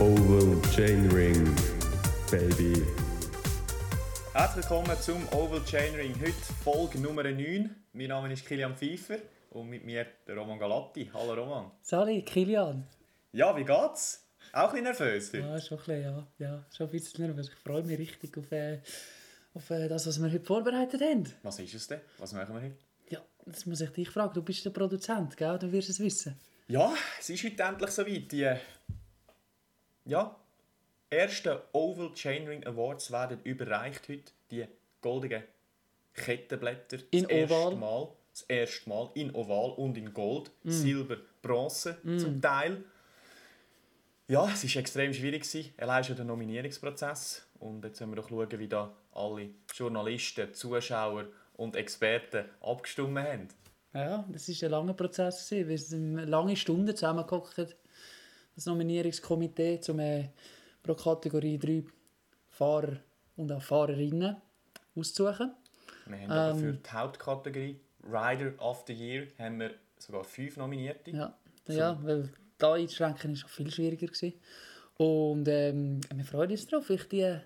Oval Chain Ring, baby. Herzlich willkommen zum Oval Chainring. Heute Folge Nummer 9. Mein Name ist Kilian Pfeiffer und mit mir der Roman Galatti. Hallo Roman. Sali, Kilian. Ja, wie geht's? Auch ein bisschen nervös heute? Ja, schon ein bisschen, ja. ja schon ein bisschen nervös. Ich freue mich richtig auf, äh, auf äh, das, was wir heute vorbereitet haben. Was ist es denn? Was machen wir heute? Ja, das muss ich dich fragen. Du bist der Produzent, gell? Du wirst es wissen. Ja, es ist heute endlich soweit. Die ja, ersten Oval Chainring Awards werden überreicht heute. Die goldenen Kettenblätter. In das erste Oval. Mal, das erste Mal in Oval und in Gold. Silber, Bronze Mm. zum Teil. Ja, es war extrem schwierig. Allein schon der Nominierungsprozess. Und jetzt müssen wir doch schauen, wie da alle Journalisten, Zuschauer und Experten abgestimmt haben. Ja, das war ein langer Prozess. Wir sind lange Stunden zusammengekocht, das Nominierungskomitee, um äh, pro Kategorie drei Fahrer und auch Fahrerinnen auszusuchen. Wir haben Ähm. für die Hauptkategorie Rider of the Year haben wir sogar fünf Nominierte. Ja, ja weil da einzuschränken ist auch viel schwieriger gewesen. Und ähm, wir freuen uns darauf, euch die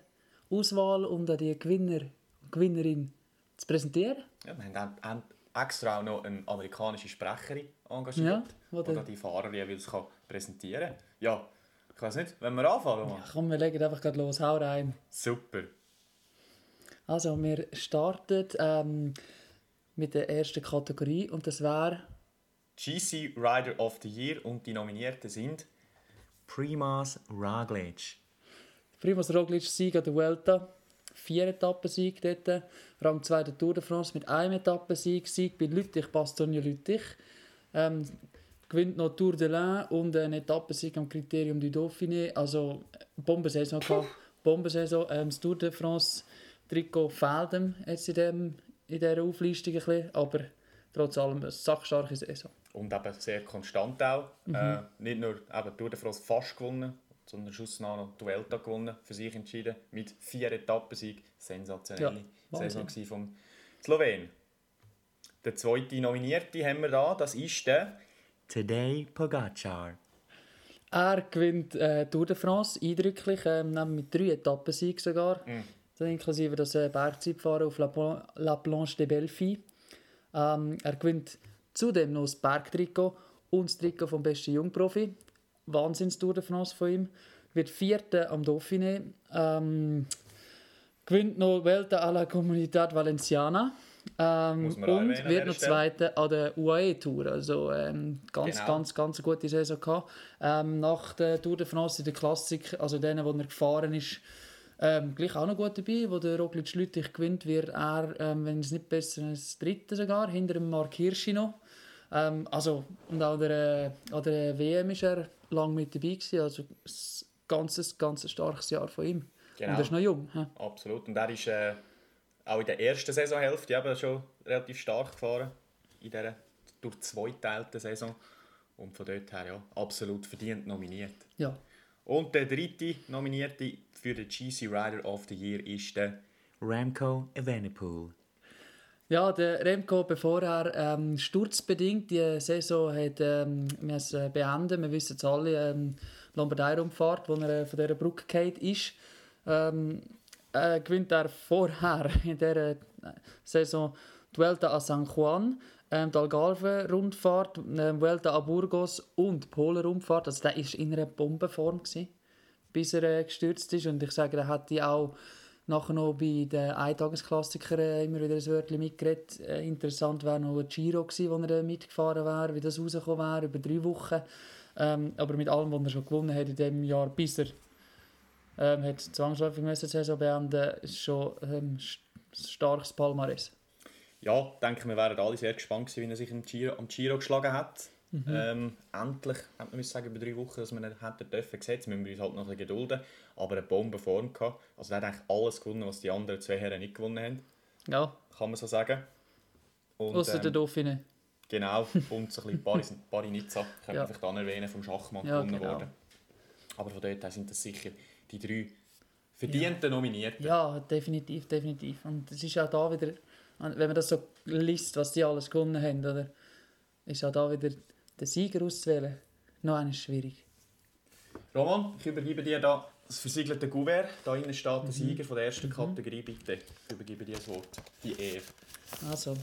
Auswahl und auch die Gewinner und Gewinnerin zu präsentieren. Ja, wir haben, haben extra auch noch eine amerikanische Sprecherin engagiert, Ja, die die Fahrer jeweils kann präsentieren kann. Ja, ich weiß nicht, wenn wir anfangen? Ja, komm, wir legen einfach gerade los, hau rein. Super. Also, wir starten ähm, mit der ersten Kategorie und das wäre GC Rider of the Year und die Nominierten sind Primas Roglic. Primoz Roglic Sieg an der Vuelta. Vier Etappensieg dort. Rang 2 der Tour de France mit einem Etappensieg. Sieg bei Lüttich, Bastogne Lüttich. Ähm, gewinnt noch Tour de l'Ain und einen Etappensieg am Kriterium du Dauphiné. Also Bombensaison gehabt. Bombensaison. Ähm, das Tour de France Trikot fehlt ihm jetzt in, dem, in dieser Auflistung ein bisschen, aber trotz allem eine sachstarke Saison. Und eben sehr konstant auch. Äh, nicht nur eben Tour de France fast gewonnen, sondern Schuss noch die Vuelta gewonnen, für sich entschieden, mit vier Etappensieg. Sensationelle Ja. Saison gewesen vom Slowen. Der zweite Nominierte haben wir da, das ist der Tadej Pogacar. Er gewinnt äh, Tour de France eindrücklich, ähm, nämlich mit drei Etappensiegen sogar. Dann inklusive das äh, Bergzeitfahren auf La, La Planche de Belfi. Ähm, er gewinnt zudem noch das Bergtrikot und das Trikot vom besten Jungprofi. Wahnsinns Tour de France von ihm. Wird Vierter am Dauphiné. Ähm, gewinnt noch Vuelta a la Comunidad Valenciana. Ähm, und an wird noch. Zweiter an der UAE Tour. Also ähm, ganz, Genau. ganz, ganz eine gute Saison gehabt. Ähm, nach der Tour de France in der Klassik, also denen, wo er gefahren ist, ähm, gleich auch noch gut dabei. Wo der Roglic Lüttich gewinnt, wird er, ähm, wenn es nicht besser ist, Dritter sogar, hinter dem Mark Hirschi noch. Ähm, also, und auch der, äh, an der WM ist er lang mit dabei gewesen. Also ein ganzes, ganzes starkes Jahr von ihm. Genau. Und er ist noch jung. hä? Absolut. Und er ist äh, auch in der ersten Saisonhälfte eben schon relativ stark gefahren. In dieser durch zweiteilten Saison. Und von dort her ja, absolut verdient nominiert. Ja. Und der dritte Nominierte für den GC Rider of the Year ist der Ramco Evenepoel. Ja, der Remco, bevor er ähm, sturzbedingt die Saison hat, ähm, müssen beenden wir wissen es alle, ähm, Lombardei-Rundfahrt, wo er äh, von dieser Brücke gefallen ist, ähm, äh, gewinnt er vorher in dieser äh, Saison die Vuelta a San Juan, ähm, die Algarve-Rundfahrt, ähm, Vuelta a Burgos und die Polen-Rundfahrt. Also der war in einer Bombenform, gewesen, bis er äh, gestürzt ist. Und ich sage, er hat die auch nachher noch bei den Eintagesklassikern äh, immer wieder ein Wörtchen mitgeredet. Äh, interessant wäre noch ein Giro gewesen, wo er äh, mitgefahren wäre, wie das rausgekommen wäre, über drei Wochen. Ähm, aber mit allem, was er schon gewonnen hat in diesem Jahr, bis er ähm, zwangsläufig die Saison beenden ist schon ähm, st- starkes Palmares. Ja, ich denke, wir wären alle sehr gespannt gewesen, wie er sich im Giro, am Giro geschlagen hat. Ähm, endlich, man müssen sagen, über drei Wochen, dass wir ihn hätten dürfen sehen. Jetzt müssen wir uns halt noch ein bisschen gedulden. Aber eine Bombenform gehabt. Also er hat eigentlich alles gewonnen, was die anderen zwei Herren nicht gewonnen haben. Ja, Kann man so sagen. Außer der ähm, Dauphine. Genau, und so ein bisschen Paris, Paris-Nizza, können Ja. wir vielleicht erwähnen, vom Schachmann Ja, gewonnen genau. worden. Aber von dort her sind das sicher die drei verdienten Nominierten. Ja, definitiv, definitiv. Und es ist auch da wieder, wenn man das so liest, was die alles gewonnen haben, oder, ist auch da wieder den Sieger auszuwählen noch einmal schwierig. Roman, ich übergebe dir da das versiegelte Kuvert. Da innen steht der Sieger von der ersten Kategorie. Bitte, ich übergebe dir das Wort. Die Ehre. Also,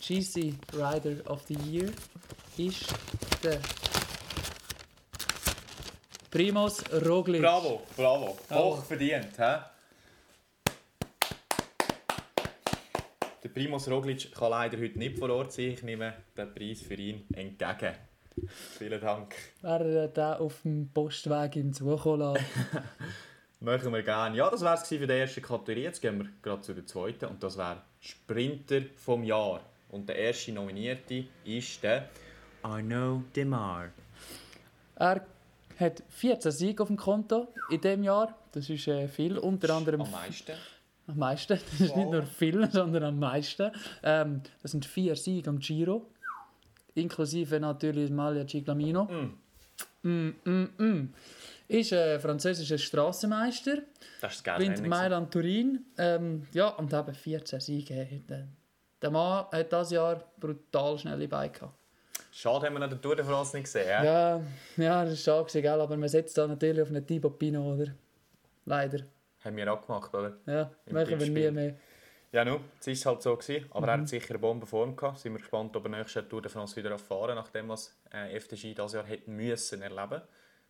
GC Rider of the Year ist der Primoz Roglic. Bravo, bravo. Bravo. Hoch verdient. He? Der Primus Roglic kann leider heute nicht vor Ort sein. Ich nehme den Preis für ihn entgegen. Vielen Dank. Wer da auf dem Postweg ihm zukommen. Machen wir gerne. Ja, das war es für die erste Kategorie. Jetzt gehen wir gerade zu der zweiten. Und das wäre Sprinter vom Jahr. Und der erste Nominierte ist der Arnaud Demar. Er hat 14 Siege auf dem Konto in diesem Jahr. Das ist äh, viel. Unter anderem Am meisten. Am meisten. Das ist nicht Wow. nur viel, sondern am meisten. Ähm, das sind vier Siege am Giro. Inklusive natürlich Maglia Ciclamino. Mm, mm, mm. Ist ein französischer Strassenmeister. Das ist gewinnt Rennen. Mailand Turin. Ähm, ja, und eben 14 Siege. Der, Mann hat dieses Jahr brutal schnelle Beine gehabt. Schade, haben wir noch den Tour de France nicht gesehen. hä? Ja, ja, das ist schade, gell? aber man setzt da natürlich auf einen Thibaut Pinot, oder? Leider. Haben wir auch gemacht, oder? Ja, Im machen wir nie mehr. Ja, nu, es war halt so. Gewesen. Aber Mhm. er hat sicher eine Bombenform gehabt. Sind wir gespannt, ob er nächstes Tour de France wieder erfahren nachdem was äh, FDG dieses Jahr hätten müssen erleben.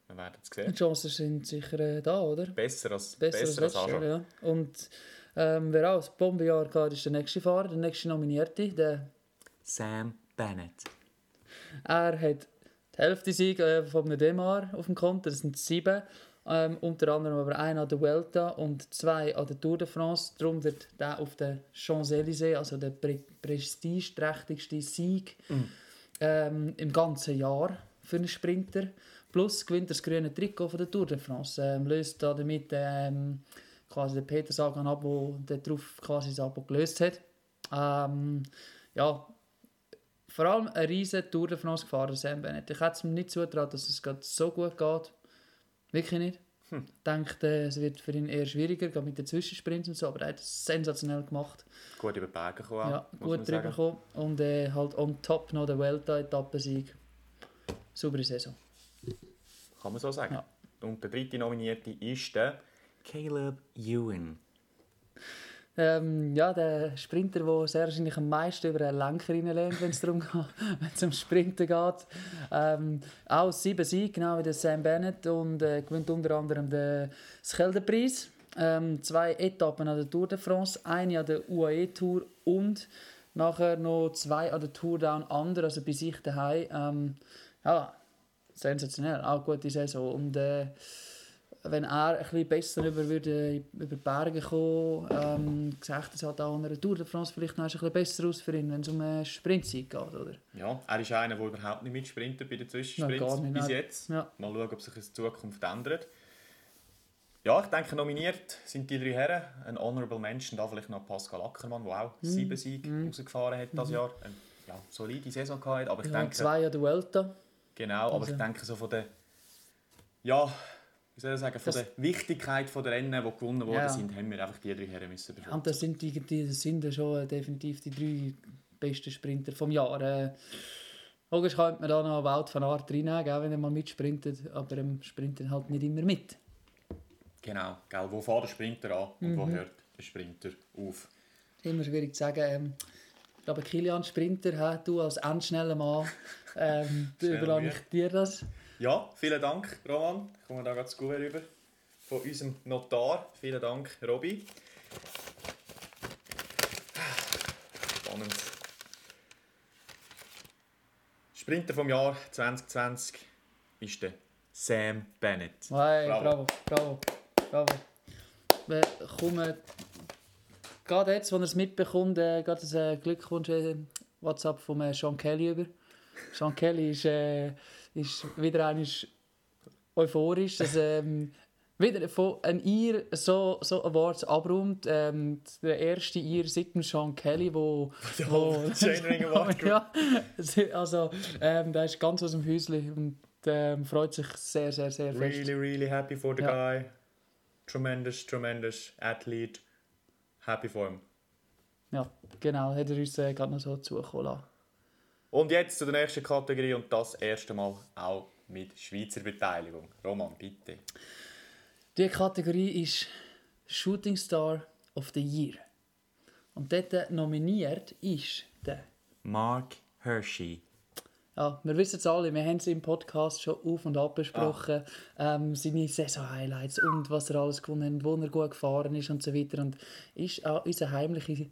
Wir werden es Die sehen. Chancen sind sicher äh, da, oder? Besser als, Besser, besser als als Jahr, ja. Und ähm, wer auch das Bombenjahr hat, ist der nächste Fahrer, der nächste Nominierte. Der, Sam Bennett. er hat die Hälfte Sieg äh, von einem Demar auf dem Konto, das sind sieben. Ähm, unter anderem aber einer an der Vuelta und zwei an der Tour de France. Darum wird der auf der Champs-Élysées, also der pre prestigeträchtigste Sieg ähm, im ganzen Jahr für einen Sprinter. Plus gewinnt das grüne Trikot von der Tour de France. Ähm, löst da damit ähm, quasi den Peter Sagan ab, der darauf quasi das Abo gelöst hat. Ähm, ja, vor allem ein riesen Tour de France gefahren, Sam Bennett. Ich hätte es mir nicht zutraut, dass es so gut geht. Wirklich nicht. Hm. Ich denke, äh, es wird für ihn eher schwieriger, gerade mit den Zwischensprints und so, aber er hat es sensationell gemacht. Gut über die Berge gekommen. Ja, gut drüber gekommen. Und äh, halt on top noch der Welta-Etappensieg. Saubere Saison. Kann man so sagen. Ja. Und der dritte Nominierte ist der Caleb Ewan. Ähm, ja, der Sprinter, der sehr wahrscheinlich am meisten über einen Lenker reinlernt, wenn es darum geht, wenn Sprinten geht. Ähm, auch sieben Siege, genau wie der Sam Bennett und äh, gewinnt unter anderem den Scheldenpreis. Ähm, zwei Etappen an der Tour de France, eine an der UAE Tour und nachher noch zwei an der Tour Down Under, also bei sich daheim. Ähm, ja, sensationell, auch gute Saison. Und äh, wenn er ein bisschen besser über, würde, über die Berge kommen, ähm, gesagt, es hat auch an einer Tour de France vielleicht noch ein bisschen besser aus für ihn, wenn es um einen Sprintsieg geht, oder? Ja, er ist einer, der überhaupt nicht mitsprintet bei den Zwischensprints Nein, bis jetzt. Ja. Mal schauen, ob sich das in Zukunft ändert. Ja, ich denke, nominiert sind die drei Herren. Ein Honorable Mention, da vielleicht noch Pascal Ackermann, der auch Mhm. sieben Siege rausgefahren hat dieses Jahr. Eine ja, solide Saison gehabt, aber ich Ja, denke, zwei an der Vuelta. genau, aber Also- ich denke so von der, ja, wie soll ich sagen, von Das- der Wichtigkeit der Rennen, die gewonnen worden Ja. sind, haben wir einfach die drei Herren müssen Ja, und das sind, die, die, das sind schon äh, definitiv die drei besten Sprinter vom Jahr. Äh, logisch könnte man da noch Wout van Aert reinnehmen, gell, wenn er mal mitsprintet, aber er sprintet halt nicht immer mit. Genau, gell, wo fährt der Sprinter an und Mhm. wo hört der Sprinter auf? Immer schwierig zu sagen. Ähm, ich glaube, Kilian Sprinter, hä, du als endschneller Mann, ähm, überlasse ich dir das. Ja, vielen Dank, Roman. Ich komme da gerade das Kuvert rüber. Von unserem Notar. Vielen Dank, Robby. Spannend. Sprinter vom Jahr 2020 ist der Sam Bennett. Hey, Bravo. bravo, bravo. Wir kommen gerade jetzt, wo er es mitbekommt, äh, gerade ein äh, Glückwunsch äh, WhatsApp von äh, Sean Kelly über. Sean Kelly ist, äh, ist wieder einmal euphorisch, dass ähm, wieder von einem Ir so, so Awards abräumt. Ähm, der erste seit dem Sean Kelly, wo... wo ja, also ähm, der ist ganz aus dem Häuschen und ähm, freut sich sehr, sehr, sehr fest. Really, really happy for the Ja. guy. Tremendous, tremendous athlete. Happy for him. Ja, genau, hat er uns äh, gerade noch so zukommen lassen. Und jetzt zu der nächsten Kategorie und das erste Mal auch mit Schweizer Beteiligung. Roman, bitte. Die Kategorie ist Shooting Star of the Year. Und dort nominiert ist der. Mark Hershey. Ja, wir wissen es alle, wir haben es im Podcast schon auf und ab besprochen. Ah. Ähm, seine Saison-Highlights und was er alles gewonnen hat, wo er gut gefahren ist und so weiter. Und ist auch unser heimlicher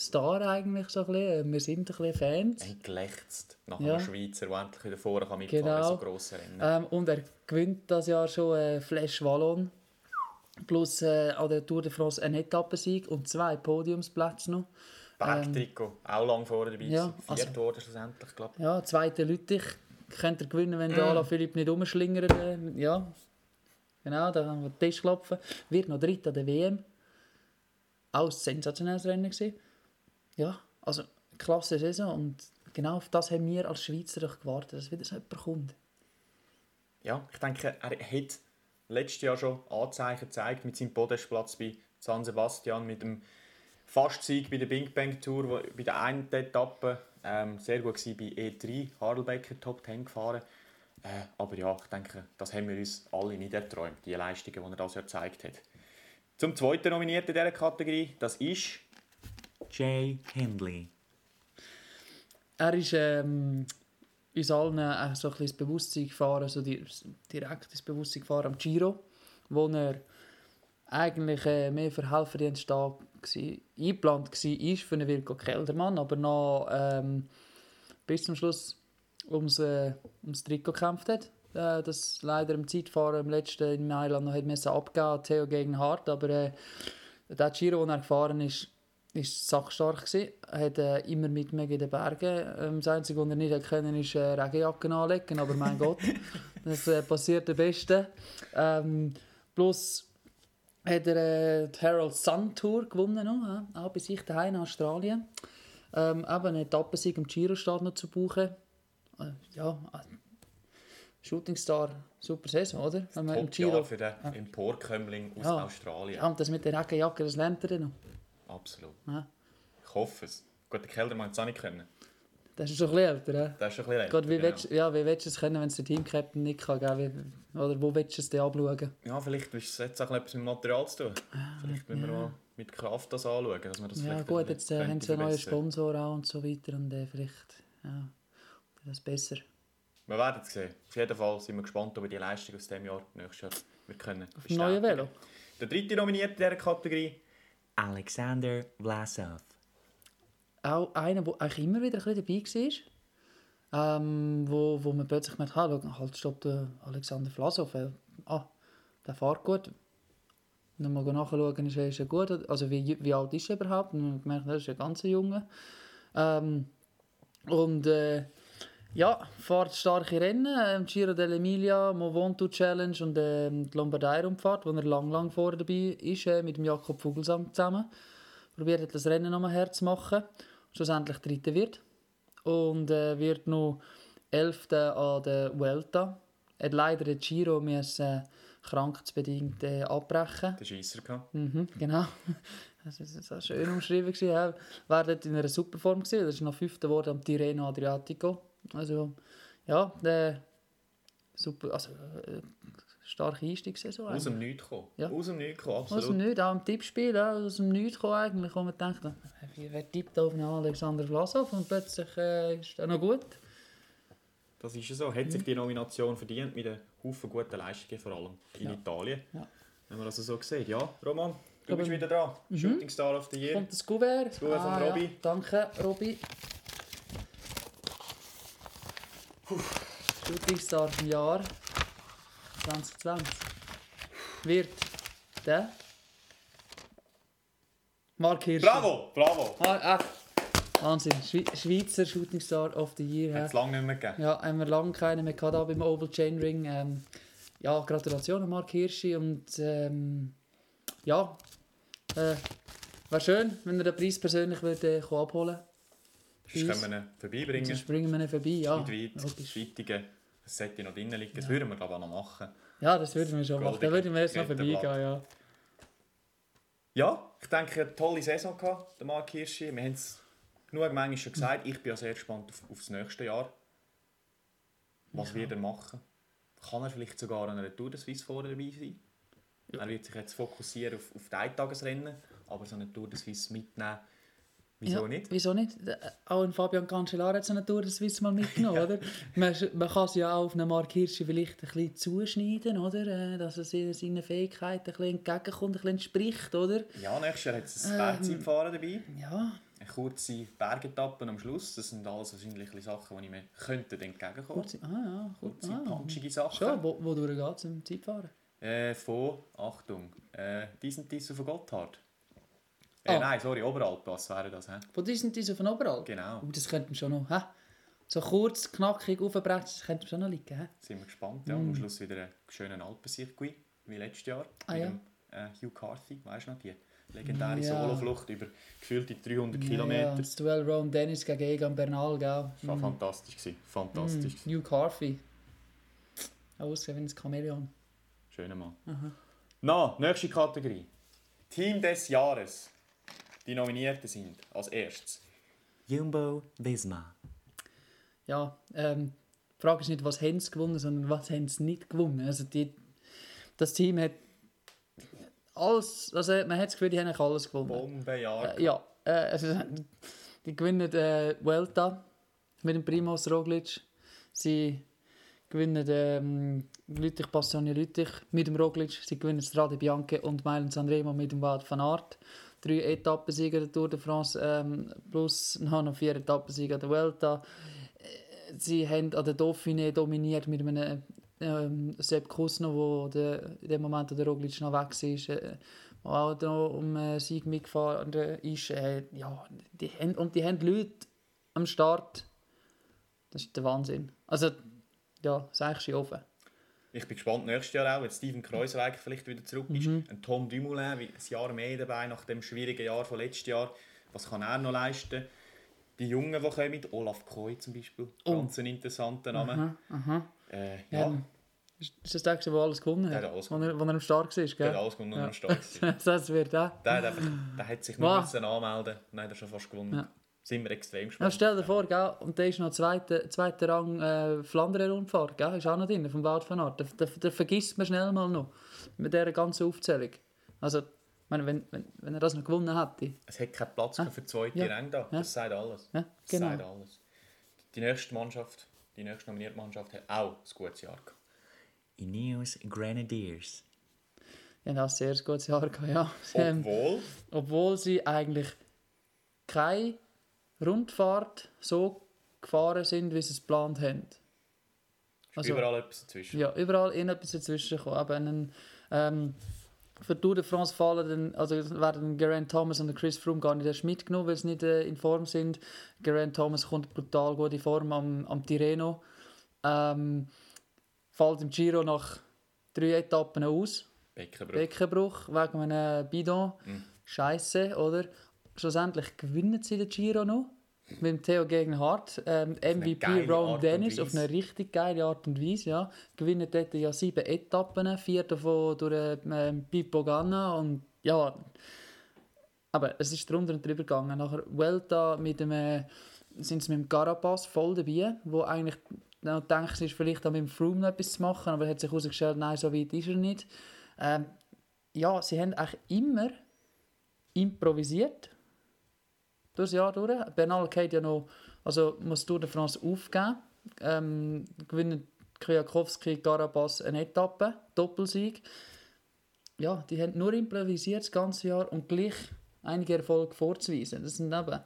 Star eigentlich so ein bisschen. Wir sind ein bisschen Fans. Er hat gelächzt nach Ja. einem Schweizer, der endlich wieder vorne kann mitfahren Genau. so grosse Rennen. Ähm, und er gewinnt das Jahr schon äh, Flash Wallon. Plus äh, an der Tour de France ein Etappensieg und zwei Podiumsplätze noch. Bergtrikot, auch lang vorne dabei. ähm, ja, Viert also- wurde schlussendlich, glaube ich. Ja, zweite Lüttich könnte er gewinnen, wenn der Alain Philipp nicht rumschlingert. Äh, ja, genau, da haben wir den Tisch klopfen. Wird noch dritter der WM. Auch ein sensationelles Rennen gewesen. Ja, also klasse Saison und genau auf das haben wir als Schweizer gewartet, dass wieder so jemand kommt. Ja, ich denke, er hat letztes Jahr schon Anzeichen gezeigt mit seinem Podestplatz bei San Sebastian, mit dem Fastsieg bei der Bing Bang Tour, wo, bei der einen Etappe ähm, sehr gut war bei E3, Harlbecker Top 10 gefahren. Äh, aber ja, ich denke, das haben wir uns alle nicht erträumt, die Leistungen, die er das Jahr gezeigt hat. Zum zweiten Nominierten in dieser Kategorie, das ist Jay Hindley. Er ist ähm, uns allen äh, so ein bisschen ins Bewusstsein gefahren, so di direkt ins Bewusstsein gefahren am Giro, wo er eigentlich äh, mehr für Helferdienststab gsi- eingeplant war für einen Wilko Keldermann, aber noch ähm, bis zum Schluss ums, äh, ums Trikot gekämpft hat. Äh, das leider im Zeitfahren im letzten in Mailand noch hat abgeben, Theo gegen Hart, aber äh, der Giro, den er gefahren ist, ist sachstark gewesen. Er hat äh, immer mitgemacht in den Bergen. Ähm, das Einzige, was er nicht können, ist äh, Regenjacken anlegen, aber mein Gott, das äh, passiert am besten. Ähm, plus hat er äh, die Herald Sun Tour gewonnen, noch, ja? auch bei sich daheim in Australien. Ähm, eben einen Etappensieg im Giro steht noch zu buchen. Äh, ja, äh, Shooting Star, super Saison, oder? Im Top-Jahr Giro... für den Emporkömmling aus Ja. Australien. Ja, und das mit der Regenjacke, das lernt er dann noch. Absolut. Ja. Ich hoffe es. Gut, der Keldermann hat es auch nicht können. Das ist schon ein bisschen älter, ja? Das ist schon ein bisschen Gott, wie, älter, willst, ja, wie willst du es können, wenn es der Teamcaptain nicht kann? Gell? Wie, oder wo willst du es denn abschauen? Ja, vielleicht ist es jetzt auch etwas mit Material zu tun. Vielleicht müssen wir mal mit Kraft das anschauen, dass wir das Ja gut, jetzt äh, haben sie einen neuen. Sponsor auch und so weiter und äh, vielleicht ja, das ist besser. Wir werden es sehen. Auf jeden Fall sind wir gespannt, ob wir die Leistung aus diesem Jahr nächstes Jahr wir können Auf dem neuen Velo. Der dritte nominierte in dieser Kategorie, Alexander Vlasov. Auch einer, der eigentlich immer wieder ein bisschen dabei war, ähm, wo, wo man plötzlich merkt, ah, schau, halt stopp, der Alexander Vlasov, äh, ah, der fährt gut. Dann mal nachschauen, ist er, ist er gut, also wie, wie alt ist er überhaupt? Und man gemerkt, das ist ein ganz junger. Ähm, und äh, ja, fährt starke Rennen, ähm, Giro dell'Emilia, Movonto Challenge und ähm, die Lombardei-Rundfahrt, wo er lang, lang vorne dabei ist, äh, mit dem Jakob Vogelsang zusammen. Probiert das Rennen nochmal herzumachen. Schlussendlich Dritter wird. Und äh, wird noch Elfter an der Vuelta. Er hat leider den Giro müssen, äh, krankheitsbedingt äh, abbrechen. Der Scheisser gehabt. Mhm, genau. Das so schön umschrieben. Ja. War dort in einer super Form. Das ist noch Fünfter geworden am Tirreno Adriatico. Also, ja, der super, also, äh, starke Einstiegssaison. Aus dem. Nichts gekommen. Ja. Aus dem Nichts gekommen, Aus absolut. dem Nichts, auch im Tippspiel, ja, aus dem Nichts gekommen eigentlich, wo man denkt, wer tippt auf einen Alexander Vlasov und plötzlich äh, ist er noch gut. Das ist ja so. Hat sich die Nomination verdient mit einem Haufen guten Leistungen, vor allem in Ja. Italien. Ja. Wenn man das so sieht. Ja, Roman, du bist wieder dran. Shooting Star of the Year. Kommt das Kuvert? Das Kuvert von Robby. Ja. Danke, Robby. Star vom Jahr 2020 wird der Mark Hirsch. Bravo, bravo. Ah, ah. Wahnsinn, Schwe Schweizer Shooting Star of the Year. Hat es lange nicht mehr gegeben. Ja, haben wir lange keinen mehr gehabt, da beim Oval Chain Ring. Ähm, ja, Gratulation an Mark Hirschi und ähm, ja, äh, wäre schön, wenn er den Preis persönlich würde, äh, abholen Sonst können wir ihn vorbeibringen. Sonst bringen wir ihn vorbei, ja. Nicht weit. logisch. Schweitige. Das sollte noch drinnen liegen. Das würden wir glaube ich auch noch machen. Ja, das würden wir schon machen. Da würden wir jetzt noch Goldige vorbeigehen, ja. Ja, ich denke, eine tolle Saison gehabt, der Mark Hirschi. Wir haben es genug manchmal schon gesagt. Ich bin ja sehr gespannt auf, auf das nächste Jahr. Was Ja. wird er machen? kann er vielleicht sogar an einer Tour de Suisse vorne dabei sein. Er wird sich jetzt fokussieren auf, auf die Eintagesrennen, aber so eine Tour de Suisse mitnehmen, wieso ja, nicht? Wieso nicht? Äh, Auch ein Fabian Cancellara hat so eine Tour, das wissen mal mitgenommen, oder? Man, man kann es ja auch auf einen Mark Hirschi vielleicht ein bisschen zuschneiden, oder? Äh, Dass er se- seinen Fähigkeiten ein bisschen entgegenkommt, ein bisschen entspricht, oder? Ja, nächstes Jahr hat es Ähm. ein Bergzeitfahren dabei. Ja, Eine kurze Bergetappen am Schluss. Das sind alles wahrscheinlich Sachen, die ich mir könnte entgegenkommen kurz. Ah ja, gut. Kurze, Ah. punchige Sachen. Schon, wo, wodurch geht es im Zeitfahren? Äh, von, Achtung, äh, diesen Tissen von Gotthard. Äh, Ah. Nein, sorry, Oberalpass wäre das. Hä? Von diesen diese von überall? Genau. Oh, das könnte man schon noch. Hä? So kurz, knackig, aufbrechen, das könnte schon noch liegen. Hä? Sind wir gespannt. Ja, Am Schluss wieder einen schönen Alpensirkuit, wie letztes Jahr. Mm. Ah, mit ja. dem, äh, Hugh Carthy, weißt du noch, die legendäre Ja. Soloflucht über gefühlte 300 Ja, Kilometer. das Duell Ron Dennis gegen Egan Bernal, gell? Das war fantastisch. Gewesen. Fantastisch. Mm, Hugh Carthy. Aussehen wie ein Chamäleon. Schöner Mann. Na, nächste Kategorie. Team des Jahres. Die Nominierten sind als erstes Jumbo Visma. Ja, ähm, die Frage ist nicht, was haben sie gewonnen, sondern was haben sie nicht gewonnen. Also die, das Team hat alles, also man hat das Gefühl, die haben alles gewonnen. Bombenjahr. Äh, ja, äh, also, die gewinnen äh, Vuelta mit dem Primoz Roglic. Sie gewinnen ähm, Lüttich Bastogne Lüttich mit dem Roglic. Sie gewinnen Strade Bianche und Mailand Sanremo mit dem Wout van Aert. Drei Etappensieger der Tour de France ähm, plus noch vier Etappensieger der Vuelta. Äh, Sie haben an der Dauphiné dominiert mit einem ähm, Sepp Kusno, der, in dem Moment, wo der Roglic noch weg war, äh, auch da um einen Sieg mitgefahren ist. Äh, ja, die haben, und die haben Leute am Start. Das ist der Wahnsinn. Also, ja, das ist eigentlich schon offen. Ich bin gespannt nächstes Jahr auch, wenn Steven Kreuzweg vielleicht wieder zurück ist. Mhm. Ein Tom Dumoulin, wie ein Jahr mehr dabei nach dem schwierigen Jahr von letztes Jahr. Was kann er noch leisten? Die Jungen, die kommen, Olaf Koy zum Beispiel, Oh. ganz ein interessanter Name. Äh, ja, Ja. Ist das der, der alles gewonnen hat? Der alles Wo er, wo er am Start war, der hat alles gewonnen und Ja. am Start. das wird auch. Der hat, einfach, der hat sich nur Wow. müssen anmelden Nein, der hat schon fast gewonnen. Ja. Sind wir extrem Ja, gespannt. stell dir vor, gell? und der ist noch zweiter zweiter Rang äh, Flandern-Rundfahrt, gell? ist auch noch drin, vom Wout van Aert. Den, den, den vergisst man schnell mal noch, mit dieser ganzen Aufzählung. Also, meine, wenn, wenn, wenn er das noch gewonnen hätte. Es hat keinen Platz mehr für zweite Ja. Ränge da. Das sagt alles. Ja, Das genau. sagt alles. Die nächste Mannschaft, die nächste nominierte Mannschaft hat auch ein gutes Jahr gehabt. Ineos Grenadiers. Die haben auch ein sehr gutes Jahr gehabt, ja. Sie haben- Obwohl, obwohl sie eigentlich keine Rundfahrt so gefahren sind, wie sie es geplant haben. Also- überall etwas dazwischen. Ja, überall irgendetwas dazwischen gekommen. Einen, ähm, für die Tour de France fallen dann, also werden Geraint Thomas und Chris Froome gar nicht erst mitgenommen, weil sie nicht äh, in Form sind. Geraint Thomas kommt brutal gut in Form am, am Tirreno. Ähm, fällt im Giro nach drei Etappen aus. Beckenbruch. Beckenbruch wegen einem Bidon. Scheiße, oder? Schlussendlich gewinnen sie den Giro noch. Mit dem Theo gegen Hart. Ähm, MVP Ron Dennis auf eine richtig geile Art und Weise. Ja. Gewinnen dort ja sieben Etappen, vier davon durch ähm, Pippo Ganna. Und ja, aber es ist drunter und drüber gegangen. Nachher Vuelta mit dem, äh, sind sie mit dem Carapaz voll dabei, wo eigentlich noch denkst, ist vielleicht auch mit dem Froome noch etwas zu machen, aber hat sich herausgestellt, nein, so weit ist er nicht. Ähm, ja, sie haben eigentlich immer improvisiert. Durchs Jahr durch. Bernal geht ja noch, also muss Tour de France aufgeben. Ähm, gewinnen Kwiatkowski, Carapaz eine Etappe, Doppelsieg. Ja, die haben nur improvisiert das ganze Jahr und gleich einige Erfolge vorzuweisen. Das sind eben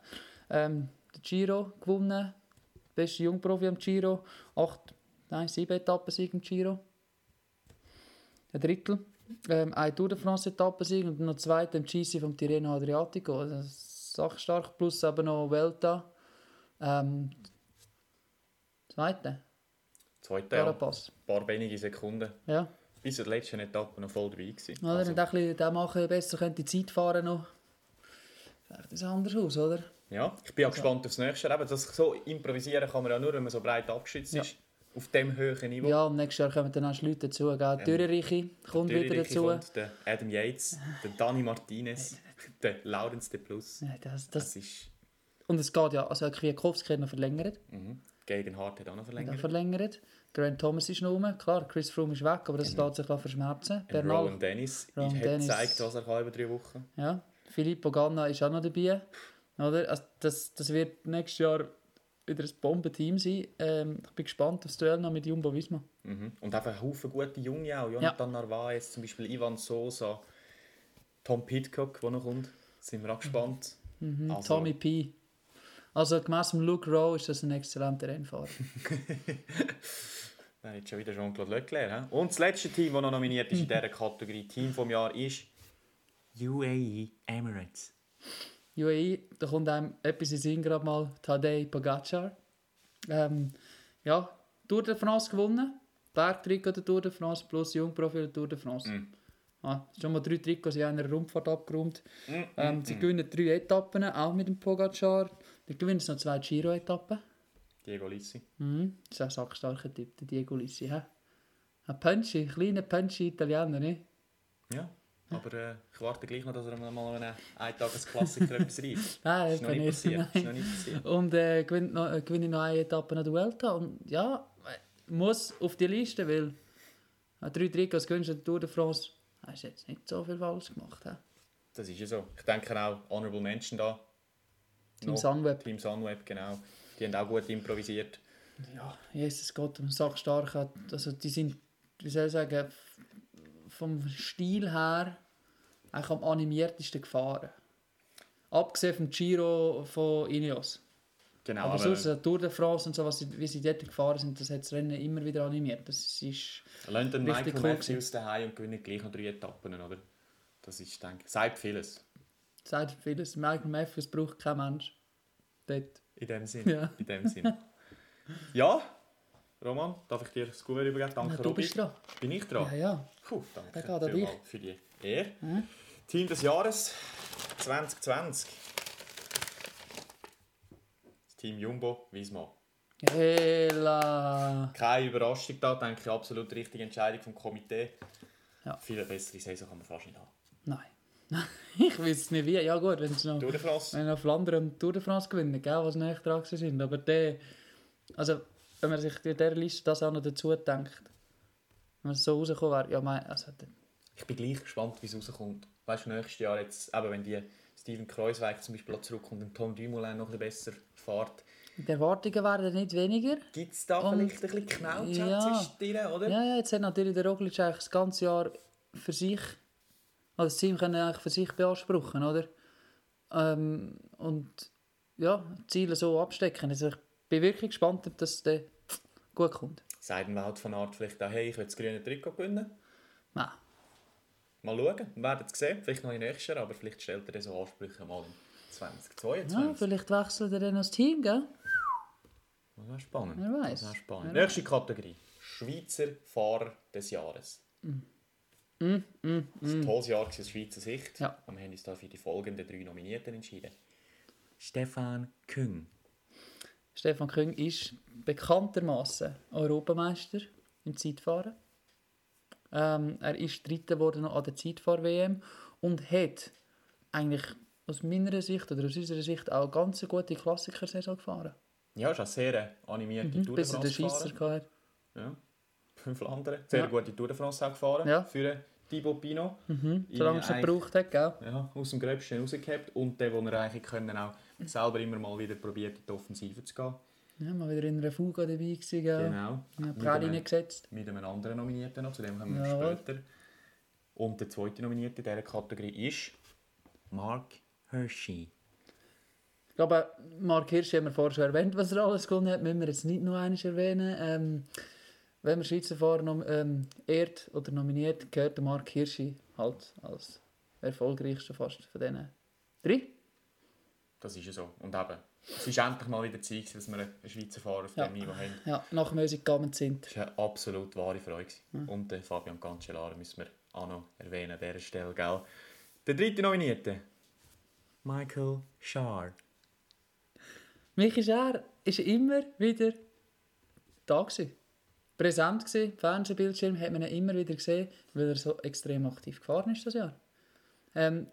ähm, der Giro gewonnen, beste Jungprofi am Giro, acht, nein, sieben Etappensieg im Giro. Ein Drittel. Ähm, ein Tour de France Etappensieg und noch zweite im GC vom Tirreno Adriatico. Also, Das ist sachstark, plus eben noch Vuelta. Ähm, zweite, Zweite. Carapaz. Ein paar wenige Sekunden. Ja. Bis zur letzten Etappe noch voll dabei gewesen. Oder? Also, Und auch ein bisschen den machen, besser könnte die Zeit fahren noch. Sieht das anders aus, oder? ja, ich bin auch gespannt aufs nächste Jahr. Eben, Das so improvisieren kann man ja nur, wenn man so breit abgeschützt Ja. ist. Auf dem höheren Niveau. Ja, und nächstes Jahr kommen dann auch Leute dazu. Gell? Dürrenreiche kommt Der wieder dazu. kommt, der Adam Yates, der Dani Martinez, der Lawrence de Plus. Ja, das, Das das, ist und es geht ja, also Kwiatkowski hat noch verlängert. Mhm. Gegen Hart hat auch noch Hat auch verlängert. verlängert. Grant Thomas ist noch rum. Klar, Chris Froome ist weg, aber das lässt sich auch verschmerzen. Bernal, Rowan Dennis Rowan hat gezeigt, was er kann über drei Wochen ja. Filippo Ganna ist auch noch dabei. Oder? Also das, das wird nächstes Jahr wieder ein Bombenteam sein. Ähm, ich bin gespannt auf das Duell noch mit Jumbo Visma. Mhm. Und einfach Haufen gute Junge auch. Jonathan Narvaez, zum Beispiel Ivan Sosa, Tom Pitcock, der noch kommt. Sind wir auch gespannt. Mhm. Also- Tommy P. Also gemäss dem Luke Rowe ist das ein exzellenter Rennfahrer. Da hat schon wieder Jean-Claude Leclerc. He? Und das letzte Team, das noch nominiert ist in dieser Kategorie Team vom Jahr, ist UAE Emirates. UAE, da kommt einem etwas in Sinn, gerade mal Tadej Pogacar. Ähm, ja, Tour de France gewonnen. Bergtrikot der Tour de France plus Jungprofi der Tour de France. Mm. Ah, schon mal drei Trikots in einer Rundfahrt abgeräumt. Mm, Ähm, sie gewinnen drei Etappen, auch mit dem Pogacar. Dann gewinnen sie noch zwei Giro-Etappen. Diego Lissi. Mhm. Das ist ein sackstarker Typ, der Diego Lissi. hä? Ein Punchy, kleiner Punchy Italiener, ne? Ja, aber äh, ich warte gleich noch, dass er mal einen Eintagesklassiker etwas reißt. Nein, Das ist noch nicht passiert. Das ist noch Nein. nicht passiert. Und äh, gewinnt noch, äh, gewinne noch eine Etappe an der Vuelta. Und ja, muss auf die Liste, weil äh, drei Trikots gewinnst der Tour de France. Hast du jetzt nicht so viel falsch gemacht. He? Das ist ja so. Ich denke auch, Honorable Menschen da. Team noch. Sunweb. Team Sunweb, genau. Die haben auch gut improvisiert. Ja, Jesus Gott, um Sack stark hat. Also die sind, wie soll ich sagen, vom Stil her eigentlich am animiertesten gefahren. Abgesehen vom Giro von Ineos. Genau, aber, aber, sonst, äh, Tour de France und so, was sie, wie sie dort gefahren sind, das hat das Rennen immer wieder animiert. Das ist... lasst den Michael cool Matthews daheim und gewinnen gleich noch drei Etappen, oder? Das ist, denke ich, sagt vieles. sagt vieles. Michael Matthews braucht kein Mensch. Dort. In dem Sinn. Ja. In dem Sinn. ja, Roman, darf ich dir das Gouverneur übergeben? Danke, Ja, du bist dran. Bin ich dran? Ja, ja. Puh, danke dich. für die Ehre. Team des Jahres 2020. Team Jumbo Visma. Hela. Keine Überraschung da, denke ich, absolut richtige Entscheidung vom Komitee. Ja. Viel bessere Saison kann man fast nicht haben. Nein. ich weiß nicht wie. Ja gut, wenn sie noch, Tour de France. wenn noch Flandern und Tour de France gewinnen, gell, was näher dran sind. Aber der... Also, wenn man sich in dieser Liste das auch noch dazu denkt, wenn es so rausgekommen wäre, ja, mein, also, Ich bin gleich gespannt, wie es rauskommt. Weißt du, nächstes Jahr jetzt, eben wenn die Steven Kreuzweig zum Beispiel zurückkommt und Tom Dumoulin noch ein bisschen besser fährt, die Erwartungen werden nicht weniger. gibt es da Und- vielleicht ein bisschen Knautsch Ja. oder? Ja, ja, jetzt hat natürlich der Roglic eigentlich das ganze Jahr für sich, also das Team können eigentlich für sich beanspruchen, oder? Ähm, und ja, Ziele so abstecken. Also ich bin wirklich gespannt, ob das dann gut kommt. Sagt ein Wout von Art vielleicht auch, hey, ich will das grüne Trikot gewinnen? Nein. Mal schauen, wir werden es sehen. Vielleicht noch in nächstes Jahr, aber vielleicht stellt er so Ansprüche mal in 2022. Ja, vielleicht wechselt er dann das Team, gell? Das wäre spannend. Wer weiß. Das spannend. Wer Nächste Kategorie. Schweizer Fahrer des Jahres. Mm, Das war ein tolles Jahr aus Schweizer Sicht. Ja. Und wir haben uns da für die folgenden drei Nominierten entschieden. Stefan Küng. Stefan Küng ist bekanntermaßen Europameister im Zeitfahren. Ähm, er ist Dritter geworden an der Zeitfahr-WM und hat eigentlich aus meiner Sicht oder aus unserer Sicht auch eine ganz gute Klassikersaison gefahren. Ja, ist auch sehr eine animierte Tour de Bis er den France Scheisser gefahren. Ja. Fünf Flandern. Sehr Ja. gute Tour de France auch gefahren. Ja. Für Thibaut Pinot. Mhm. Solange es gebraucht hat, gell? Ja, aus dem Gröbsten rausgehabt. Und der, wo er eigentlich können auch selber immer mal wieder probiert, in die Offensive zu gehen. Ja, mal wieder in einer Fuga dabei gewesen, gell? Genau. Ja, Mit Praline einem- gesetzt. mit einem anderen Nominierten noch, zu dem kommen wir Jawohl. später. Und der zweite Nominierte in dieser Kategorie ist Mark Hershey. Ich glaube, Mark Hirsch haben wir vorher schon erwähnt, was er alles gewonnen hat. Müssen wir jetzt nicht nur einmal erwähnen. Ähm, wenn man Schweizer Fahrer nom ähm, ehrt oder nominiert, gehört der Mark Hirschi halt als erfolgreichster fast von diesen drei. Das ist ja so. Und eben, es ist endlich mal wieder Zeit, dass wir einen Schweizer Fahrer auf Ja. dem Niveau haben. Ja, nach dem Musik gegangen sind. Das war eine absolut wahre Freude. gewesen. Und den Fabian Cancellara müssen wir auch noch erwähnen an dieser Stelle. Gell? Der dritte Nominierte, Michael Schar. Michi Schär ist immer wieder da gewesen. Präsent gewesen, Fernsehbildschirm hat man ihn immer wieder gesehen, weil er so extrem aktiv gefahren ist das Jahr. Ähm,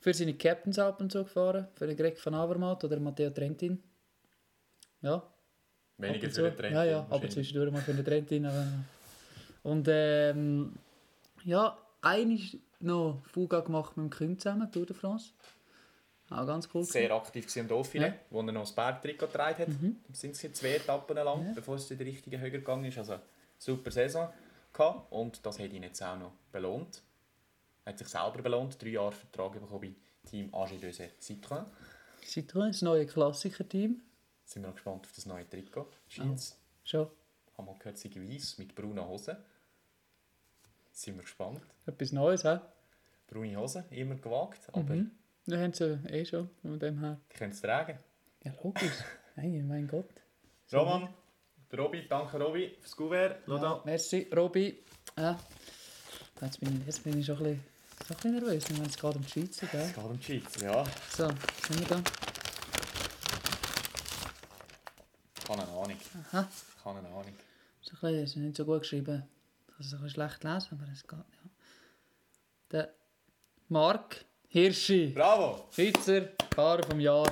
für seine Captains ab und so gefahren, für den Greg van Avermaet oder Matteo Trentin. Ja, Weniger Ab für und den zu. Trend. Ja, ja, aber zwischendurch mal für den Trentin. Aber... Und ähm, ja, einer ist noch Fuga gemacht mit dem Kühn zusammen, Tour de France. Auch ganz cool. Sehr aktiv gewesen am Dauphiné, Ja. Mhm. wo er noch das Bergtrikot getragen hat. Das sind es zwei Etappen lang, bevor es in die richtige Höhe gegangen ist. Also super Saison gehabt. und das hat ihn jetzt auch noch belohnt. Er hat sich selber belohnt, drei Jahre Vertrag bekommen bei Team AG2 Citroën. Citroën, das neue Klassiker-Team. Sind wir noch gespannt auf das neue Trikot. Jeans. Schon Haben wir gehört, sei weiss mit braunen Hosen. Sind wir gespannt. etwas Neues, hä? Braune Hosen, immer gewagt, aber Mhm. Wir haben sie eh schon, von dem her. die können es tragen. Ja, logisch. Nein, mein Gott. Roman, der Robi, danke Robi fürs. Schau Ja, merci, Robi. Ja. Jetzt, bin ich, jetzt bin ich schon ein bisschen, schon ein bisschen nervös, wenn es gerade um die Schweiz geht. Es geht um die Schweiz, ja. So, haben wir da? Keine Ahnung. Aha. Keine Ahnung. Das ist, ein bisschen, ist nicht so gut geschrieben. Ich kann es ein bisschen schlecht lesen, aber es geht, ja. Der Marc Hirschi, Bravo! Schweizer Fahrer vom Jahr.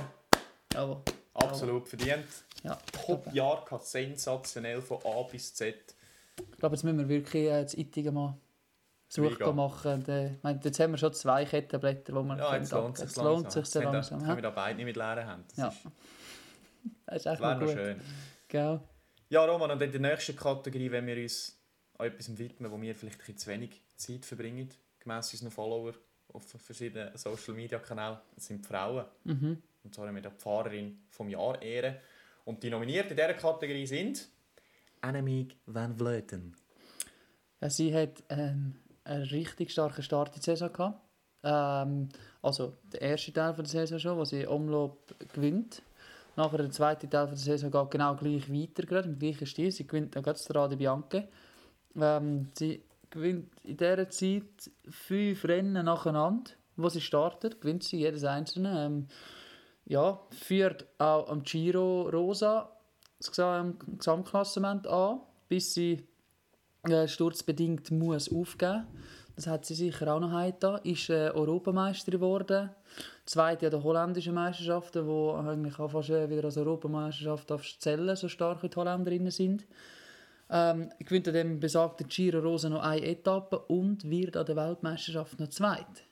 Bravo. Absolut verdient. Ja, Top-Jahr gehabt, sensationell von A bis Z. ich glaube, jetzt müssen wir wirklich äh, das Ittigen mal. Suche machen. Und, äh, meine, jetzt haben wir schon zwei Kettenblätter, die wir Ja, jetzt lohnt es lohnt sich sehr langsam. können wir da beide nicht mit leeren Händen. Das, Ja. ist, Das ist das echt noch gut. schön. Gell? Ja, Roman, und in der nächsten Kategorie, wenn wir uns an etwas widmen, wo wir vielleicht ein bisschen zu wenig Zeit verbringen, gemäss unseren Follower auf verschiedenen Social Media Kanälen, das sind die Frauen. Mhm. Und zwar haben wir die Pfarrerin vom Jahr ehren. Und die Nominierten in dieser Kategorie sind Annemiek van Vleuten. Ja, sie hat ähm, einen richtig starken Start in die Saison gehabt. Ähm, also der erste Teil von der Saison schon, wo sie Umlob gewinnt. Nachher der zweite Teil von der Saison geht genau gleich weiter, gerade im gleichen Stil. Sie gewinnt dann gerade Strade Bianche. Ähm, sie gewinnt in dieser Zeit fünf Rennen nacheinander, wo sie startet. Gewinnt sie jedes einzelne. Ähm, ja, führt auch am Giro Rosa Gesam- Gesamtklassement an, bis sie äh, sturzbedingt muss aufgeben. Das hat sie sicher auch noch heita. Ist äh, Europameisterin geworden. Zweite an der holländischen Meisterschaften, wo eigentlich auch fast äh, wieder als Europameisterschaft zählen, so stark die Holländerinnen sind. Ähm, gewinnt an dem besagten Giro Rosa noch eine Etappe und wird an der Weltmeisterschaft noch zweit.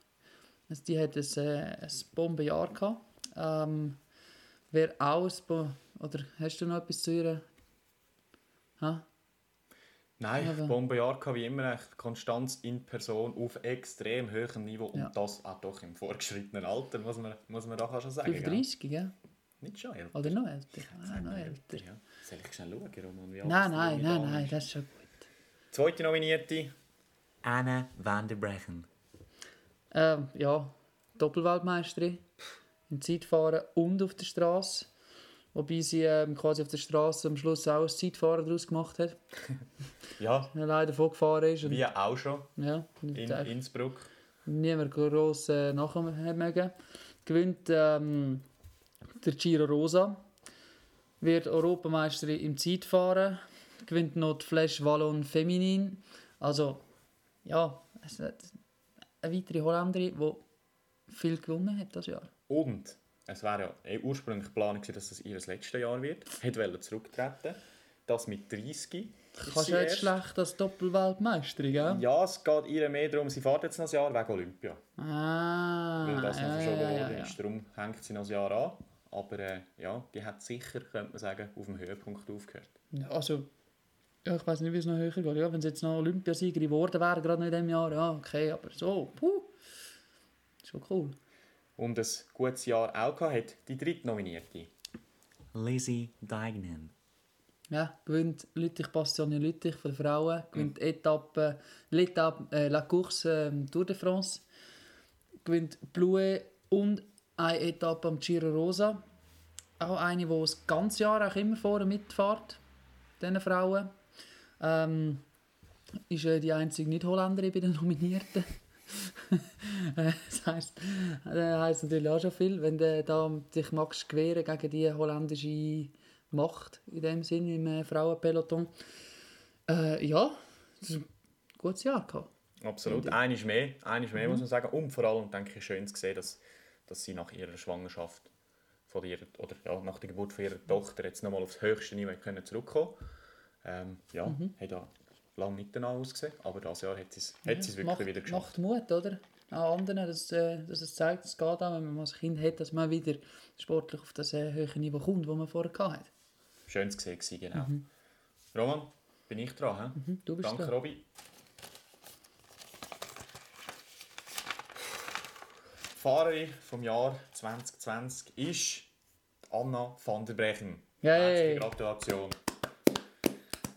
Also die hat ein, äh, ein Bombenjahr gehabt. Ähm, wer Bo oder hast du noch etwas zu ihr? Ha? Nein, Aber- Bombenjahr gehabt, wie immer, echt Konstanz in Person auf extrem hohem Niveau und Ja. das auch doch im fortgeschrittenen Alter, muss man, muss man da schon sagen. gell? 35, gell? Nicht schon älter. Oder noch älter? Ah, noch älter. Ja. Soll ich schnell schauen, Roman, wie alt Nein, nein, nein, nein, das ist schon gut. Zweite Nominierte, Anne van der Brechen. Ähm, ja, Doppelweltmeisterin im Zeitfahren und auf der Straße. Wobei sie ähm, quasi auf der Straße am Schluss auch ein Zeitfahren daraus gemacht hat. Ja, Er leider vorgefahren ist. Und, wie auch schon ja, in Innsbruck. niemand gross äh, nachher hat mögen. Gewinnt ähm, der Giro Rosa. Wird Europameisterin im Zeitfahren. Gewinnt noch die Flash Wallon Feminin. Also, ja, es ist eine weitere Holländerin, die viel gewonnen hat das Jahr. Und es wäre ja eh ursprünglich geplant, dass das ihr letztes Jahr wird. Hat wollte zurücktreten. Das mit 30. ist Kannst sie du jetzt schlecht als Doppelweltmeisterin, gell? Ja, es geht ihr mehr darum, sie fährt jetzt noch ein Jahr wegen Olympia. Ah, weil das noch ja, verschoben ja, ja, worden ist. Darum hängt sie noch ein Jahr an. Aber äh, ja, die hat sicher, könnte man sagen, auf dem Höhepunkt aufgehört. Ja, also, ja, ich weiß nicht, wie es noch höher geht. Ja, wenn sie jetzt noch Olympiasiegerin geworden wäre, gerade noch in diesem Jahr, ja, okay, aber so, puh, schon cool. Und ein gutes Jahr auch gehabt hat die dritte Nominierte. Lizzie Deignan. Ja, gewinnt Lüttich Passion Lüttich den Frauen, gewinnt Etappe, L'Etappe, äh, La Course ähm, Tour de France, gewinnt Blue und eine Etappe am Giro Rosa. Auch eine, die das ganze Jahr auch immer vorne mitfährt, diesen Frauen. Ähm, ist äh, die einzige Nicht-Holländerin bei den Nominierten. Äh, das heisst, das heisst natürlich auch schon viel, wenn du da dich magst gewähren gegen die holländische Macht in dem Sinn im äh, Frauenpeloton. Äh, ja, das ist ein gutes Jahr gehabt. Absolut. Eines mehr, eines mehr muss man sagen. Und vor allem denke ich, schön zu sehen, dass, dass sie nach ihrer Schwangerschaft von ihrer, oder ja, nach der Geburt von ihrer Tochter jetzt nochmal aufs höchste Niveau können zurückkommen ähm, Ja, Mhm. hat ja lange nicht danach ausgesehen, aber dieses Jahr hat sie es, es wirklich macht, wieder geschafft. macht Mut, oder? Auch anderen, dass, äh, dass es zeigt, es geht auch, wenn man ein Kind hat, dass man wieder sportlich auf das äh, höhere Niveau kommt, das man vorher hatte. Schön zu sehen, gewesen, genau. Roman, bin ich dran? Mhm, du bist Danke, da. Robby. Fahrerin vom Jahr 2020 ist Anna van der Brechen. Yay. Herzliche Gratulation.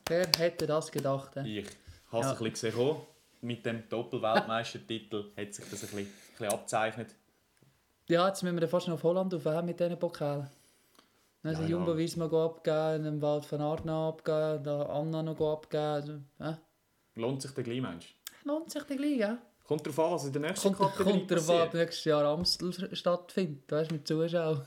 Wer hätte das gedacht? Äh? Ich habe es Ja. ein bisschen gesehen. Mit dem Doppelweltmeistertitel hat sich das ein bisschen, ein bisschen abzeichnet. Ja, jetzt müssen wir dann fast noch auf Holland auf, äh, mit diesen Pokalen. Dann Ja, ja, ja. Jumbo Visma go abgeben, den Wald von Aert noch abgeben, da Anna noch abgeben. Also, äh, Lohnt sich der gleich, Mensch? lohnt sich der gleich, ja? Kommt darauf an, was in der nächsten Kommt, Kategorie kommt darauf an, ob nächstes Jahr Amstel stattfindet, weißt du, mit Zuschauern.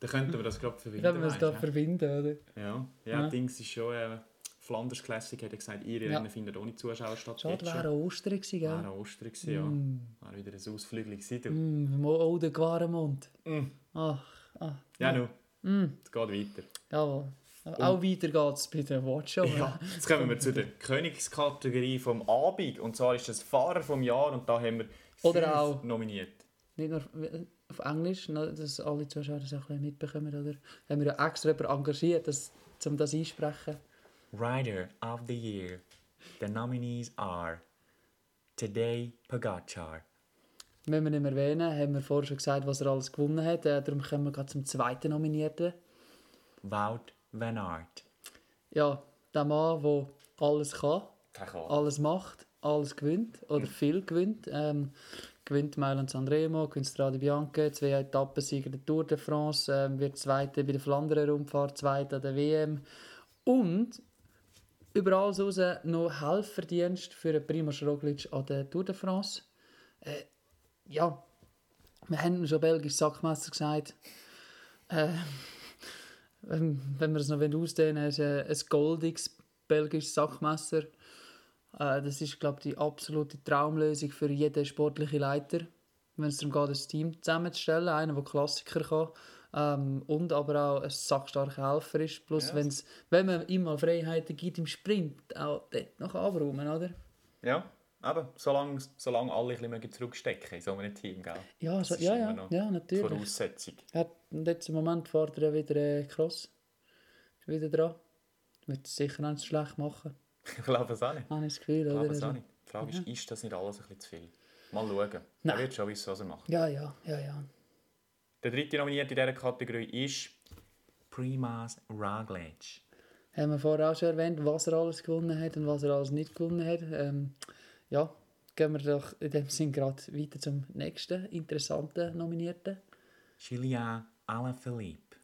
Dann könnten wir das gerade verbinden. glaube, wir es meinst da du, hä? verbinden, oder? Ja, ja, Ja. Dings ist schon. Äh, Flanders Classic hat er gesagt, ihre Ja. Rennen finden ohne Zuschauer statt. Schade, wäre. Ostern gewesen, gell? Wäre Ostern gewesen, ja. Mm. Wäre wieder ein Ausflügel gewesen. Mm, oh, der Quaremont. Mm. Ach, ah. Ja, nu. Mm. Es geht weiter. Jawohl. Auch weiter geht es bei der Watchshow. Ja, jetzt kommen wir zu der Königskategorie vom Abend. Und zwar ist das Fahrer vom Jahr und da haben wir Oder auch- nominiert. Nicht nur auf Englisch, dass alle Zuschauer das auch mitbekommen, oder? Haben wir ja extra jemanden engagiert, das, um das einsprechen. Rider of the Year. The nominees are Today Pogacar, Müssen wir nicht mehr erwähnen, haben wir vorher schon gesagt, was er alles gewonnen hat. Äh, darum kommen wir gerade zum zweiten Nominierten. Wout van Aert. Ja, der Mann, der alles kann, alles macht, alles gewinnt oder viel gewinnt. Ähm, gewinnt Mailand Sanremo, gewinnt Strade Bianca, zwei Etappensieger der Tour de France, ähm, wird Zweiter bei der Flandern-Rundfahrt, Zweiter an der WM und über alles raus noch Helferdienst für den Primoz Roglic an der Tour de France. Äh, ja, wir haben schon belgisch Sackmesser gesagt. Äh, wenn, wenn wir es noch ausdehnen wollen, ist äh, ein goldiges belgisches Sackmesser. Äh, das ist, glaube ich, die absolute Traumlösung für jeden sportlichen Leiter, wenn es darum geht, ein Team zusammenzustellen, einer, der Klassiker kann ähm, und aber auch ein sackstarker Helfer ist. Plus, Ja. wenn's, wenn man ihm mal Freiheiten gibt im Sprint, auch dort noch abräumen, oder? Ja, eben. Solange, solange alle ein bisschen zurückstecken in so einem Team, gell? Ja, Das so, ist ja, ja, ja, natürlich. Voraussetzung. Ja, im letzten Moment fährt er wieder äh, Cross. Ist wieder dran. Wird es sicher nicht schlecht machen, Ich glaube es auch nicht. habe ich das Gefühl. Ich Oder? glaube es auch Also, nicht. Die Frage ist, ist das nicht alles ein bisschen zu viel? Mal schauen. Er Nein. wird schon wissen, was er macht. ja, ja, ja, ja. Der dritte nominierte in dieser Kategorie ist Primas Roglic. Haben wir vorher auch schon erwähnt, was er alles gewonnen hat und was er alles nicht gewonnen hat. Ähm, ja, gehen wir doch in dem Sinn gerade weiter zum nächsten interessanten Nominierten. Julia Alaphilippe.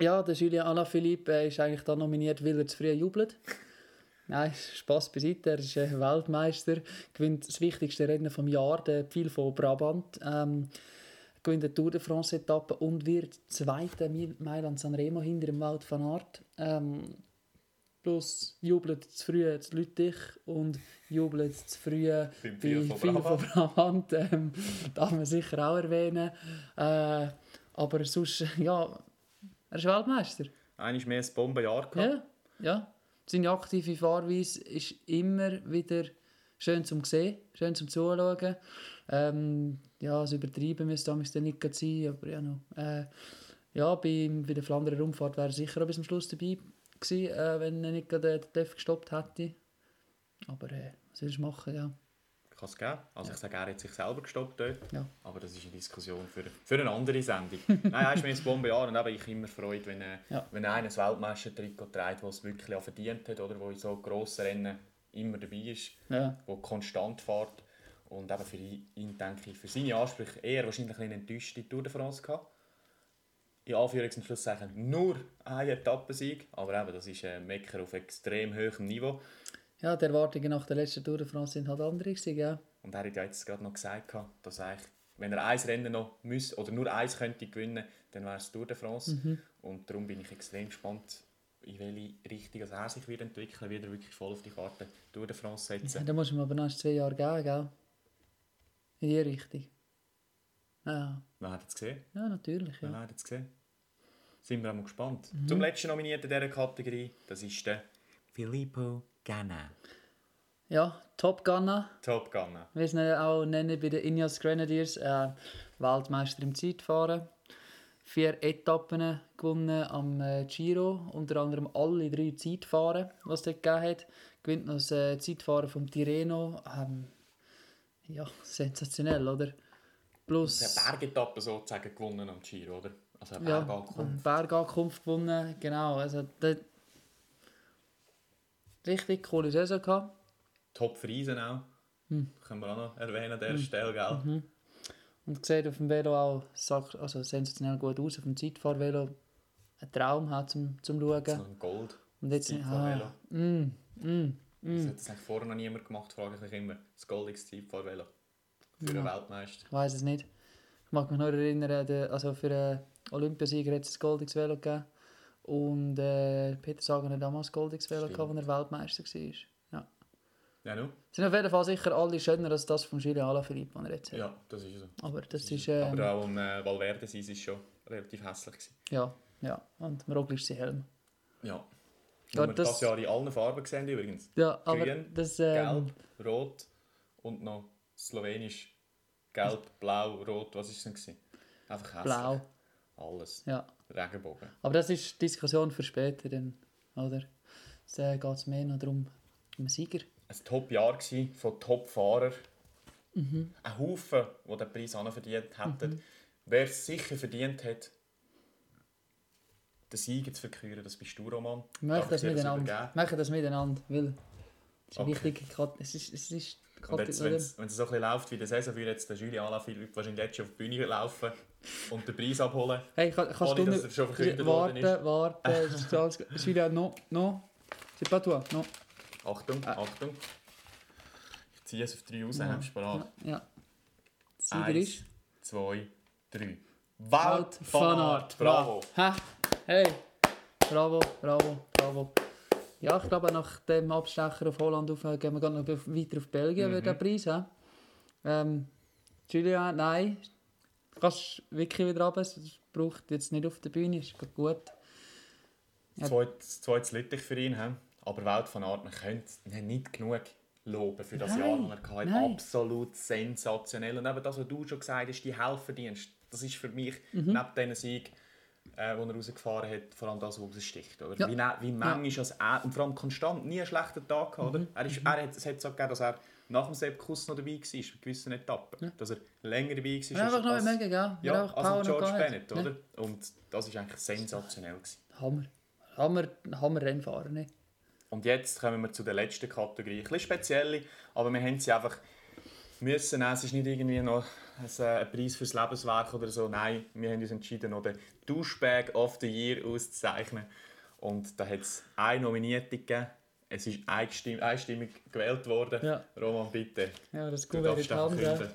Ja, der Julien Alaphilippe ist eigentlich da nominiert, weil er zu früh jubelt. Nein, Spass beiseite. Er ist äh, Weltmeister, gewinnt das wichtigste Rennen vom Jahr, der Pfeil von Brabant. Ähm, gewinnt die Tour de France-Etappe und wird Zweiter Mailand Sanremo hinter dem Wout van Aert. Ähm, plus jubelt zu früh zu Lüttich und jubelt zu früh bei Pfeil von Brabant. Ähm, darf man sicher auch erwähnen. Äh, aber sonst, ja, er ist Weltmeister. Eigentlich mehr ein Bombenjahr gehabt. Ja, ja. Seine aktive Fahrweise ist immer wieder schön zum sehen, schön zum Zuschauen. Ähm, ja, das Übertreiben müsste damals dann nicht sein, aber ja, noch. Äh, ja, bei, bei der Flandern Rundfahrt wäre er sicher auch bis zum Schluss dabei gewesen, äh, wenn er nicht gerade den TÜV gestoppt hätte. Aber äh, was willst du machen, ja. Kann es geben. Also ich sage, er hat sich selber gestoppt dort. Ja. Aber das ist eine Diskussion für, für eine andere Sendung. Nein, er ist mir ein Bombenjahr und eben ich immer freut, wenn, äh, Ja. wenn einer ein Weltmeister-Trikot trägt, das es wirklich auch verdient hat oder wo in so grossen Rennen immer dabei ist, Ja, wo konstant fährt. Und eben für ihn, ihn denke ich, für seine Ansprüche eher wahrscheinlich eine enttäuschte Tour de France gehabt. In Anführungs- und Schlusszeichen nur ein Etappensieg, aber eben, das ist ein Mecker auf extrem hohem Niveau. ja die Erwartungen nach der letzten Tour de France sind halt andere gewesen, gell? Und er hat ja jetzt gerade noch gesagt, dass eigentlich, wenn er ein Rennen noch müsste, oder nur eins könnte gewinnen, dann wäre es Tour de France. Mhm. Und darum bin ich extrem gespannt, in welche Richtung er sich wird entwickeln wird. Er wirklich voll auf die Karte Tour de France Ja, setzen. da muss man aber noch zwei Jahre geben, gell? In die Richtung. Ja, Wer hat es gesehen? ja natürlich. Wer Ja. hat es gesehen? Sind wir auch mal gespannt. Mhm. Zum letzten Nominierten dieser Kategorie, das ist der Filippo Ganna. ja, Top Gunner. Top Gunner. wie es ihn auch nennen bei den Ineos Grenadiers, äh, Weltmeister im Zeitfahren. Vier Etappen gewonnen am äh, Giro, unter anderem alle drei Zeitfahren, was es dort gegeben hat. Gewinnt noch das äh, Zeitfahren vom Tirreno. Ähm, ja, sensationell, oder? Plus Der Bergetappe sozusagen gewonnen am Giro, oder? Also eine ja, Bergankunft. eine Bergankunft gewonnen, genau. Also, dort richtig coole Saison gehabt. Top Friesen auch. Hm. Können wir auch noch erwähnen an dieser Stelle, gell? Mhm. Und sieht auf dem Velo auch also sensationell gut aus. Auf dem Zeitfahrvelo ein Traum hat zum, zum Schauen. So ein Gold. Und jetzt Zeitfahrvelo. ah, mm, mm, Das mm. hat das eigentlich vorher noch niemand gemacht, frage ich mich immer. Das goldiges Zeitfahrvelo. Für einen Weltmeister. Ich weiß es nicht. Ich mag mich noch erinnern, der, also für einen Olympiasieger hat es ein goldiges Velo gegeben. Und äh, Peter Sagan hat damals ein goldiges Velo gehabt, als er Weltmeister war. Ja. Ja, nu? Sind auf jeden Fall sicher alle schöner als das von Julien Alaphilippe, den er jetzt hat. Ja, das ist so. Aber das ist... ähm, Aber auch um äh, Valverde sein ist schon relativ hässlich gewesen. ja, ja. Und Roglic sein Helm. Ja. Ja, Ja, das- das Jahr in allen Farben gesehen übrigens. Ja, aber Grün, das... Ähm, Gelb, Rot und noch Slowenisch. Gelb, Blau, Rot, was war es denn? gewesen? Einfach hässlich. blau. Alles. Ja. Regenbogen. Aber das ist Diskussion für später, dann, oder? Da geht es mehr noch darum, um einen Sieger. Ein Top-Jahr von Top-Fahrern. Mhm. Ein Haufen, die den Preis verdient hätten. Wer es sicher verdient hat, den Sieger zu verküren, das bist du, Roman. Darf das miteinander. machen das miteinander, weil es ist Okay. wichtige Kat es ist, es ist Und jetzt, wenn es so ein bisschen läuft wie der Saison, würde jetzt der Julien Alaphilippe wahrscheinlich jetzt schon auf die Bühne laufen und den Preis abholen. Hey, kann, kannst Ohne, du dass er schon verkündet worden Warte, warte, es ist alles... Julia, no, no. C'est pas toi, no. Achtung, Ah. Achtung. Ich ziehe es auf drei raus, ja. hast du parat? Ja. ja. Eins, ist... zwei, drei. Wout Wout van Aert, bravo. Ha. Hey, bravo, bravo, bravo. Ja, ich glaube, nach dem Abstecher auf Holland auf, gehen wir gerade noch weiter auf Belgien, Mhm. wird der Preis haben. Ähm, Julia, nein, du kannst wirklich wieder runter. Es braucht jetzt nicht auf der Bühne, ist gut. Ja. Zweites, zweites Lüttich für ihn. he? Aber Wout van Aert, man könnte nicht genug loben für das Nein, Jahr, das er hatte. Absolut sensationell. Und eben das, was du schon gesagt hast, die Helferdienst, das ist für mich Mhm. neben diesen Sieg, äh, den er rausgefahren hat, vor allem das, was raussticht. Oder? Ja. Wie, ne- wie manchmal als er, und vor allem konstant, nie einen schlechten Tag gehabt. Mhm. Oder? Er ist, er hat, es hat so gegeben, dass er nach dem Sepp Kuss noch dabei war, bei gewissen Etappen. Dass er länger dabei war. Ja, einfach noch als- mega, ja, Ja, also Power noch George. Bennett, Ja. oder? Und das war eigentlich sensationell. Gewesen. Hammer. Hammer, Hammer Rennfahrer, ne? Und jetzt kommen wir zu der letzten Kategorie. Ein bisschen spezielle, aber wir haben sie einfach müssen. Es ist nicht irgendwie noch ein, äh, ein Preis fürs Lebenswerk oder so. Nein, wir haben uns entschieden, noch den Douchebag of the Year auszuzeichnen. Und da hat es eine Nominierte gegeben. Es ist einstimmig, einstimmig gewählt worden. Ja. Roman, bitte. Ja, das Kuvert in darfst die Hand. Der-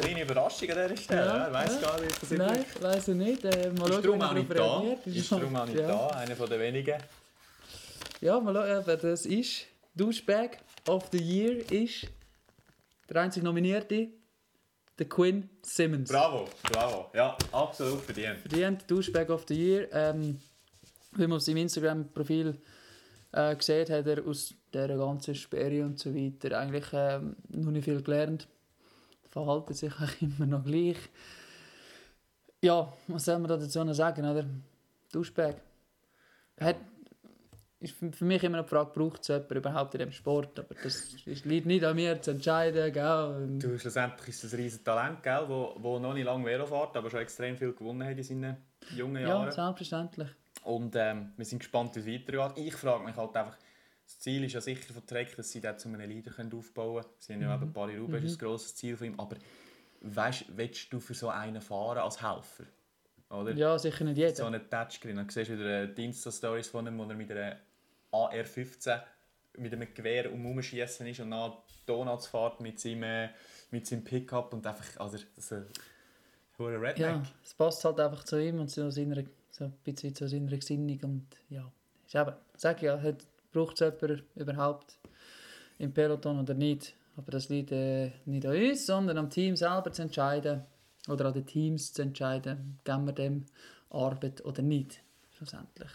Kleine Überraschung an dieser Stelle. Ja, Ja, ich gar nicht, was ich Nein, ich weiß es nicht. Äh, mal Ist darum auch nicht da. Ist darum auch nicht ja. da. Einer von den wenigen. Ja, mal schauen, wer das ist. Douchebag of the Year ist der einzige Nominierte, der Quinn Simmons. Bravo, bravo. Ja, absolut verdient. Verdient Douchebag of the Year. Ähm, wie man auf seinem Instagram-Profil äh, sieht, hat er aus dieser ganzen Sperre und so weiter eigentlich ähm, noch nicht viel gelernt. Verhaltet sich eigentlich immer noch gleich. Ja, was soll man da dazu noch sagen, oder? Douchebag. Hat, ist für mich immer eine Frage, braucht es jemand überhaupt in diesem Sport? Aber das ist, liegt nicht an mir zu entscheiden. Gell? Du, schlussendlich ist es ein riesiges Talent, gell, wo, wo noch nicht lange Velo fährt, aber schon extrem viel gewonnen hat in seinen jungen Ja, Jahren. selbstverständlich. Und ähm, wir sind gespannt, wie es weitergeht. Ich frage mich halt einfach, das Ziel ist ja sicher von Trek, dass sie dort zu einem Leader können aufbauen können. Sie haben ja eben Paris-Roubaix, ist ein grosses Ziel von ihm. Aber weißt, willst du für so einen fahren als Helfer? Oder? Ja, sicher nicht jeder. So einen Touchscreen. Dann siehst du wieder äh, die Insta-Stories von ihm, wo er mit einer AR-15 mit einem Gewehr um umschießen ist und nach Donuts fährt mit seinem, äh, mit seinem Pickup und einfach, also ist ein Redneck. Ja, es passt halt einfach zu ihm und zu seiner, so ein bisschen zu seiner Gesinnung und ja, ist eben, sag ja, braucht es jemand überhaupt im Peloton oder nicht, aber das liegt äh, nicht an uns, sondern am Team selber zu entscheiden, oder an den Teams zu entscheiden, geben wir dem Arbeit oder nicht, schlussendlich.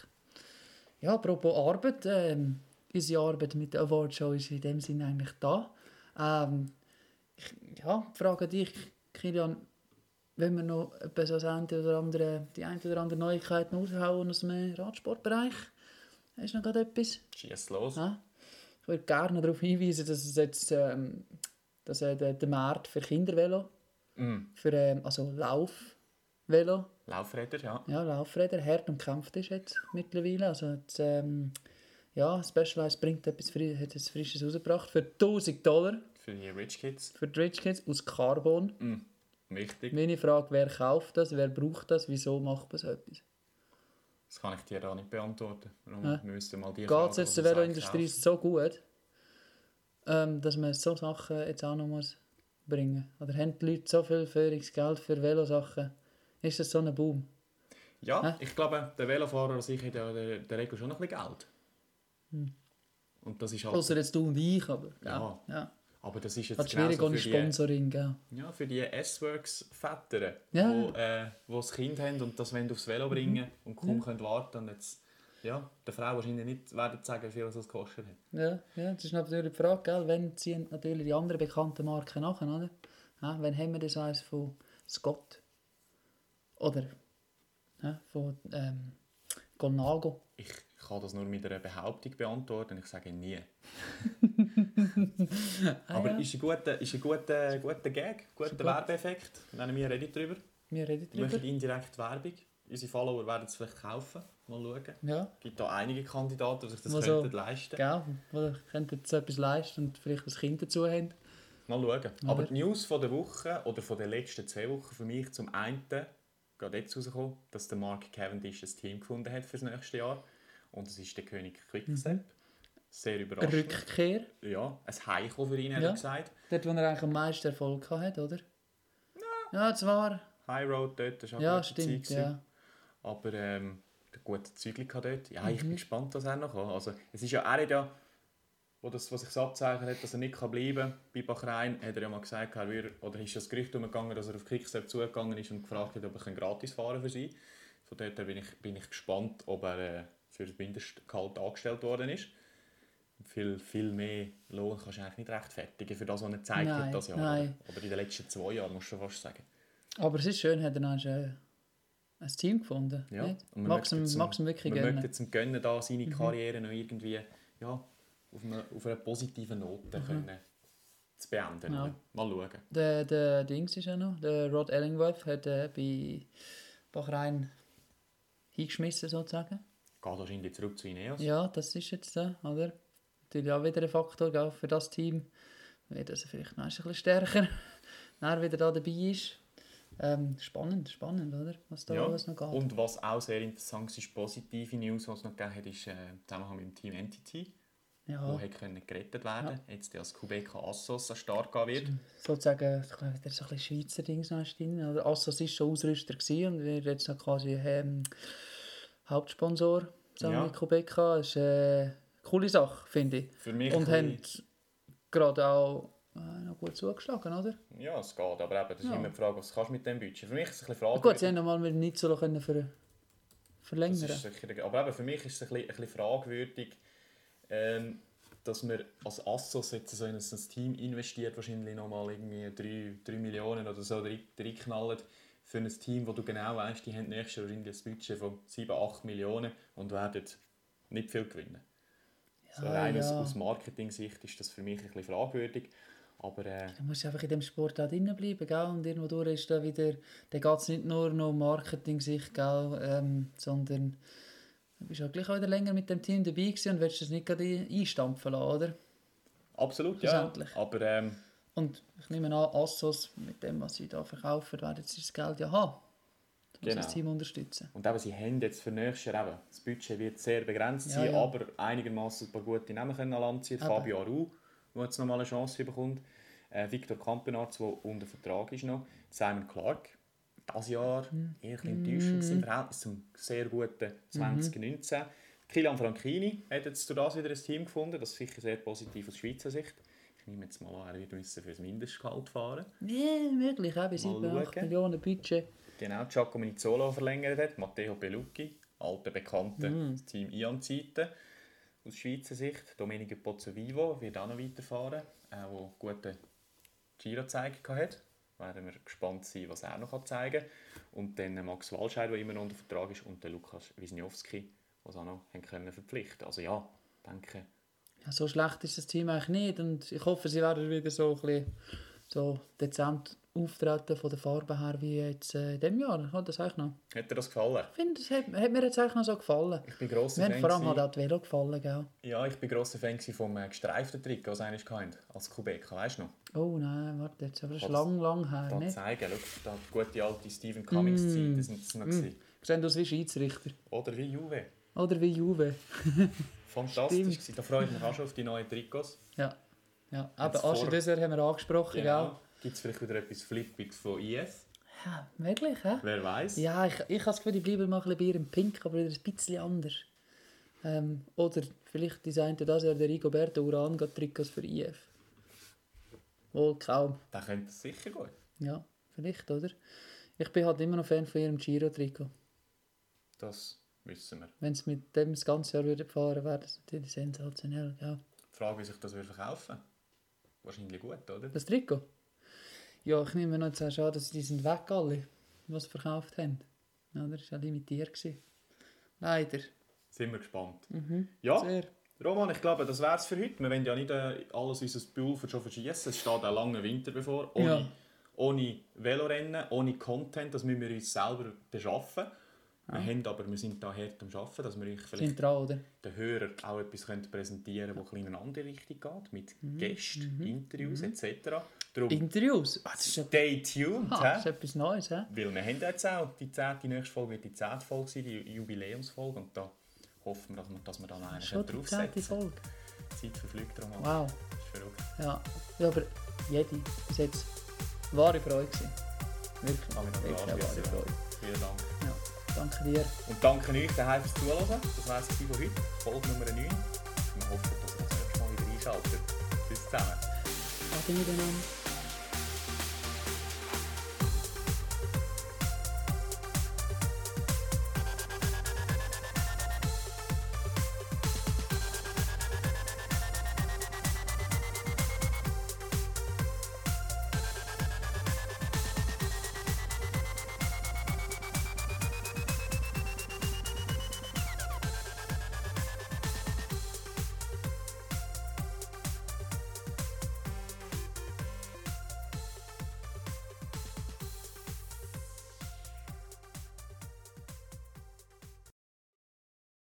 Ja, apropos Arbeit, ähm, unsere Arbeit mit der Award Show ist in dem Sinne eigentlich da. Ähm, ich, ja, frage dich, Kilian, wenn wir noch etwas das eine oder andere, die eine oder andere Neuigkeit raushauen aus dem Radsportbereich? Hast du noch gerade etwas? Schieß los. Ja? Ich würde gerne darauf hinweisen, dass es jetzt ähm, dass, äh, der, der Markt für Kindervelo, Mm. für ähm, also Laufvelo, Laufräder, ja. ja, Laufräder, hart umkämpft ist jetzt mittlerweile. Also jetzt, ähm, ja, Specialized bringt etwas, fri- hat etwas Frisches rausgebracht für 1000 Dollar Für die Rich Kids. für die Rich Kids aus Carbon. Mm. Wichtig. Meine Frage, wer kauft das, wer braucht das, wieso macht man so etwas? Das kann ich dir auch nicht beantworten. Warum Ja. müsste mal die Geht es jetzt die der du Veloindustrie so gut, ähm, dass man so Sachen jetzt auch noch muss bringen Oder haben die Leute so viel Führungsgeld für Velosachen? Ist das so ein Boom? Ja, Hä? ich glaube, der Velofahrer an sich hat ja der, der Regel schon noch ein bisschen Geld. Hm. Und das ist halt... Außer jetzt du und ich, aber Ja. ja. ja. Aber das ist jetzt Hat schwierig ohne für die, Sponsoring, gell? ja, für die S-Works-Väter, Ja. die äh, wo das Kind haben und das wollen aufs Velo bringen und kaum können warten und jetzt ja, der Frau wahrscheinlich nicht werden sagen, wie viel es gekostet hat. Ja, ja, das ist natürlich die Frage, gell? Wenn ziehen natürlich die anderen bekannten Marken nach, oder? Ja, wenn haben wir das eins von Scott? Oder ja, von ähm, Colnago? Ich kann das nur mit einer Behauptung beantworten, ich sage nie. Aber Ah, ja. ist ein guter, ist ein guter, guter Gag, guter gut. Werbeeffekt. Wenn wir reden darüber. Wir reden Wir drüber. machen indirekt Werbung. Unsere Follower werden es vielleicht kaufen. Mal schauen. Ja, Es gibt da einige Kandidaten, die sich das Was so- könnten leisten gell? Oder könnten jetzt etwas leisten und vielleicht ein Kind dazu haben. Mal schauen. Aber Oder? die News von der Woche oder von den letzten zwei Wochen für mich zum einen gerade jetzt rausgekommen, dass der Mark Cavendish ein Team gefunden hat für das nächste Jahr. Und es ist der König Quickstep. Mhm. Sehr überraschend. Rückkehr. Ja, ein Heiko für ihn, hat Ja. er gesagt. Dort, wo er eigentlich am meisten Erfolg hat, oder? Ja, zwar. High Road dort, das war Ja, Zeit stimmt, gewesen. ja. Aber ähm, der gute Zügel dort. Ja, ich Mhm. bin gespannt, was er noch kann. Also, es ist ja, er hat ja, wo das, was sich abzeichnet hat, dass er nicht kann bleiben kann, bei Bahrain, hat er ja mal gesagt, er würde, oder ist das Gerücht umgegangen, dass er auf Quickstep zugegangen ist und gefragt hat, ob er gratis fahren kann für sie. Von dort her bin ich, bin ich gespannt, ob er äh, für das Mindestgehalt angestellt worden ist. Viel, viel mehr Lohn kannst du eigentlich nicht rechtfertigen für das, was er gezeigt Nein, hat das Jahr. nein. Oder in den letzten zwei Jahren, musst du fast sagen. Aber es ist schön, hat er dann ein, ein Team gefunden. Ja, nicht? und man Mag's möchte ihm, wirklich Man gönnen. Mhm. möchte jetzt ihm gönnen, da seine Karriere noch irgendwie ja, auf, einer, auf einer positiven Note können zu beenden. Mhm. Ja. Mal schauen. Der, der Dings ist ja noch, der Rod Ellingworth hat äh, bei Bahrain hingeschmissen sozusagen. Geht wahrscheinlich zurück zu Ineos. Ja, das ist jetzt da, oder? Natürlich auch wieder ein Faktor gell, für das Team. Wird also vielleicht noch ein bisschen stärker, wenn er wieder da dabei ist. Ähm, spannend, spannend, oder? Was da Ja. alles noch geht. Und was auch sehr interessant ist, positive News, was es noch gegeben hat, ist äh, Zusammenhang mit dem Team Entity, ja, wo hat können gerettet werden Jetzt als Kubeka Assos an Start gehen wird. sozusagen, wieder so ein bisschen Schweizer Dings noch drin. Oder Assos war schon Ausrüster gewesen und wird jetzt noch quasi ähm, Hauptsponsor zusammen Ja. mit Kubeka. Das ist äh, eine coole Sache, finde ich. Für mich Und haben gerade auch äh, noch gut zugeschlagen, oder? Ja, es geht, aber eben, das ist Ja. immer die Frage, was kannst du mit dem Budget. Für mich ist es ein bisschen fragwürdig. gut, sie haben nochmal mit nicht so können ver verlängern ist sicher, aber eben für mich ist es ein bisschen, ein bisschen fragwürdig, ähm, dass man als Assos jetzt so in ein Team investiert, wahrscheinlich nochmal irgendwie 3, 3 Millionen oder so rein- reinknallt für ein Team, wo du genau weißt, die haben nächstes Jahr ein Budget von 7, 8 Millionen und werden nicht viel gewinnen. so Ja, rein aus, ja. aus Marketing-Sicht ist das für mich ein bisschen fragwürdig. Aber äh, Du musst einfach in dem Sport auch drin bleiben, gell? Und irgendwo durch ist da wieder, da geht es nicht nur um Marketing-Sicht? Ähm, sondern bist ja gleich auch wieder länger mit dem Team dabei gewesen und willst das nicht gerade ein- einstampfen lassen, oder? absolut, ja. Aber ähm, Und ich nehme an, Assos, mit dem, was sie da verkaufen, werden sie das Geld ja haben. Um Genau. das Team unterstützen. Und eben, sie haben jetzt für nächstes Jahr eben, das Budget wird sehr begrenzt Ja, sein, ja. aber einigermaßen ein paar gute Namen können an Land ziehen. Eben. Fabio Aru, der jetzt nochmal eine Chance bekommt. Äh, Victor Campenarz, der unter Vertrag ist noch. Simon Clark, dieses Jahr Hm. eher ein enttäuschend im Verhältnis zum sehr guten 2019. Mhm. Kilian Franchini hat jetzt durch das wieder ein Team gefunden, das ist sicher sehr positiv aus Schweizer Sicht. Ich nehme jetzt mal an, er wird müssen für das Mindestgehalt fahren. Ja, möglich, auch bei 7, 8 schauen. Millionen Budget. Genau, Giacomo Nizzolo verlängert hat, Matteo Bellucci, alter Bekannter Mm. des Team Ian-Zeiten. Aus Schweizer Sicht, Domenico Pozzovivo wird auch noch weiterfahren, der gute Giro gezeigt hat. Werden wir gespannt sein, was er noch zeigen kann. Und dann Max Walscheid, der immer noch unter Vertrag ist, und Lukas Wisniewski, sie auch noch haben können verpflichten. Also ja, denke, Ja, so schlecht ist das Team eigentlich nicht. Und ich hoffe, sie werden wieder so ein bisschen so dezent auftreten von der Farbe her wie jetzt äh, in diesem Jahr. Hat das eigentlich noch? hat dir das gefallen? Ich finde, das hat, hat mir jetzt eigentlich noch so gefallen. Ich bin grosser hat Fan. vor allem halt auch die Velo gefallen, gell? Ja, ich bin grosser Fan vom äh, gestreiften Trikot, was einer hatte, als Quebec, weißt du noch? Oh nein, warte jetzt, aber das ist lang, lang her, Da ne? zeigen, schau, da die gute alte Stephen Cummings Zeit, das sind das noch gewesen. Sehen aus wie Schiedsrichter. Oder wie Juve. Oder wie Juve. Fantastisch Stimmt. gewesen. Da freue ich mich auch schon auf die neuen Trikots. Ja. Ja, aber vor- Asche Dessert haben wir angesprochen, gell? Gibt es vielleicht wieder etwas Flippiges von IS? Ja, möglich, hä? Wer weiß? Ja, ich, ich habe das Gefühl, die bleiben mal ein bisschen Pink, aber wieder ein bisschen anders. Ähm, oder vielleicht designte das Jahr der Rigoberto Uran Trikots für IF. Wohl kaum. Da könnte es sicher gehen. Ja, vielleicht, oder? Ich bin halt immer noch Fan von ihrem Giro-Trikot. Das wissen wir. Wenn sie mit dem das ganze Jahr würden fahren wäre das natürlich sensationell. Ja. Die Frage, wie sich das würde verkaufen Wahrscheinlich gut, oder? Das Trikot? Ja, ich nehme noch jetzt auch an, dass die sind weg alle, was sie verkauft haben. Ja, das war ja limitiert. Gewesen. Leider. Sind wir gespannt. Mhm. Ja, Sehr. Roman, ich glaube, das wäre es für heute. Wir wollen ja nicht äh, alles unser Pulver schon verschießen. Es steht ein langer Winter bevor. Ohne, Ja. ohne Velorennen, ohne Content, das müssen wir uns selber beschaffen. Wir, haben aber, wir sind da hart am Arbeiten, dass wir vielleicht dran, den Hörern auch etwas präsentieren können, das in eine andere Richtung geht, mit Mhm. Gästen, Interviews etc. Darum, Interviews? Ah, das ist, ja- stay tuned, ah, das ist etwas Neues, hä? weil wir haben jetzt auch die 10. Die nächste Folge wird die 10. Folge sein, die Jubiläumsfolge und da hoffen wir, dass wir, dass wir dann einen Schon die draufsetzen zehnte Folge. Die Zeit verfliegt darum. Wow. Das ist verrückt. Ja. ja, aber jede bis jetzt wahre Freude gewesen. Wirklich, noch wirklich wahre. Freude. Vielen Dank. Ja, danke dir. Und danke euch daheim fürs Zuhören. Das war es von heute. Folge Nummer 9. Wir hoffen, dass ihr das nächste Mal wieder einschaltet. Tschüss zusammen. Ade miteinander.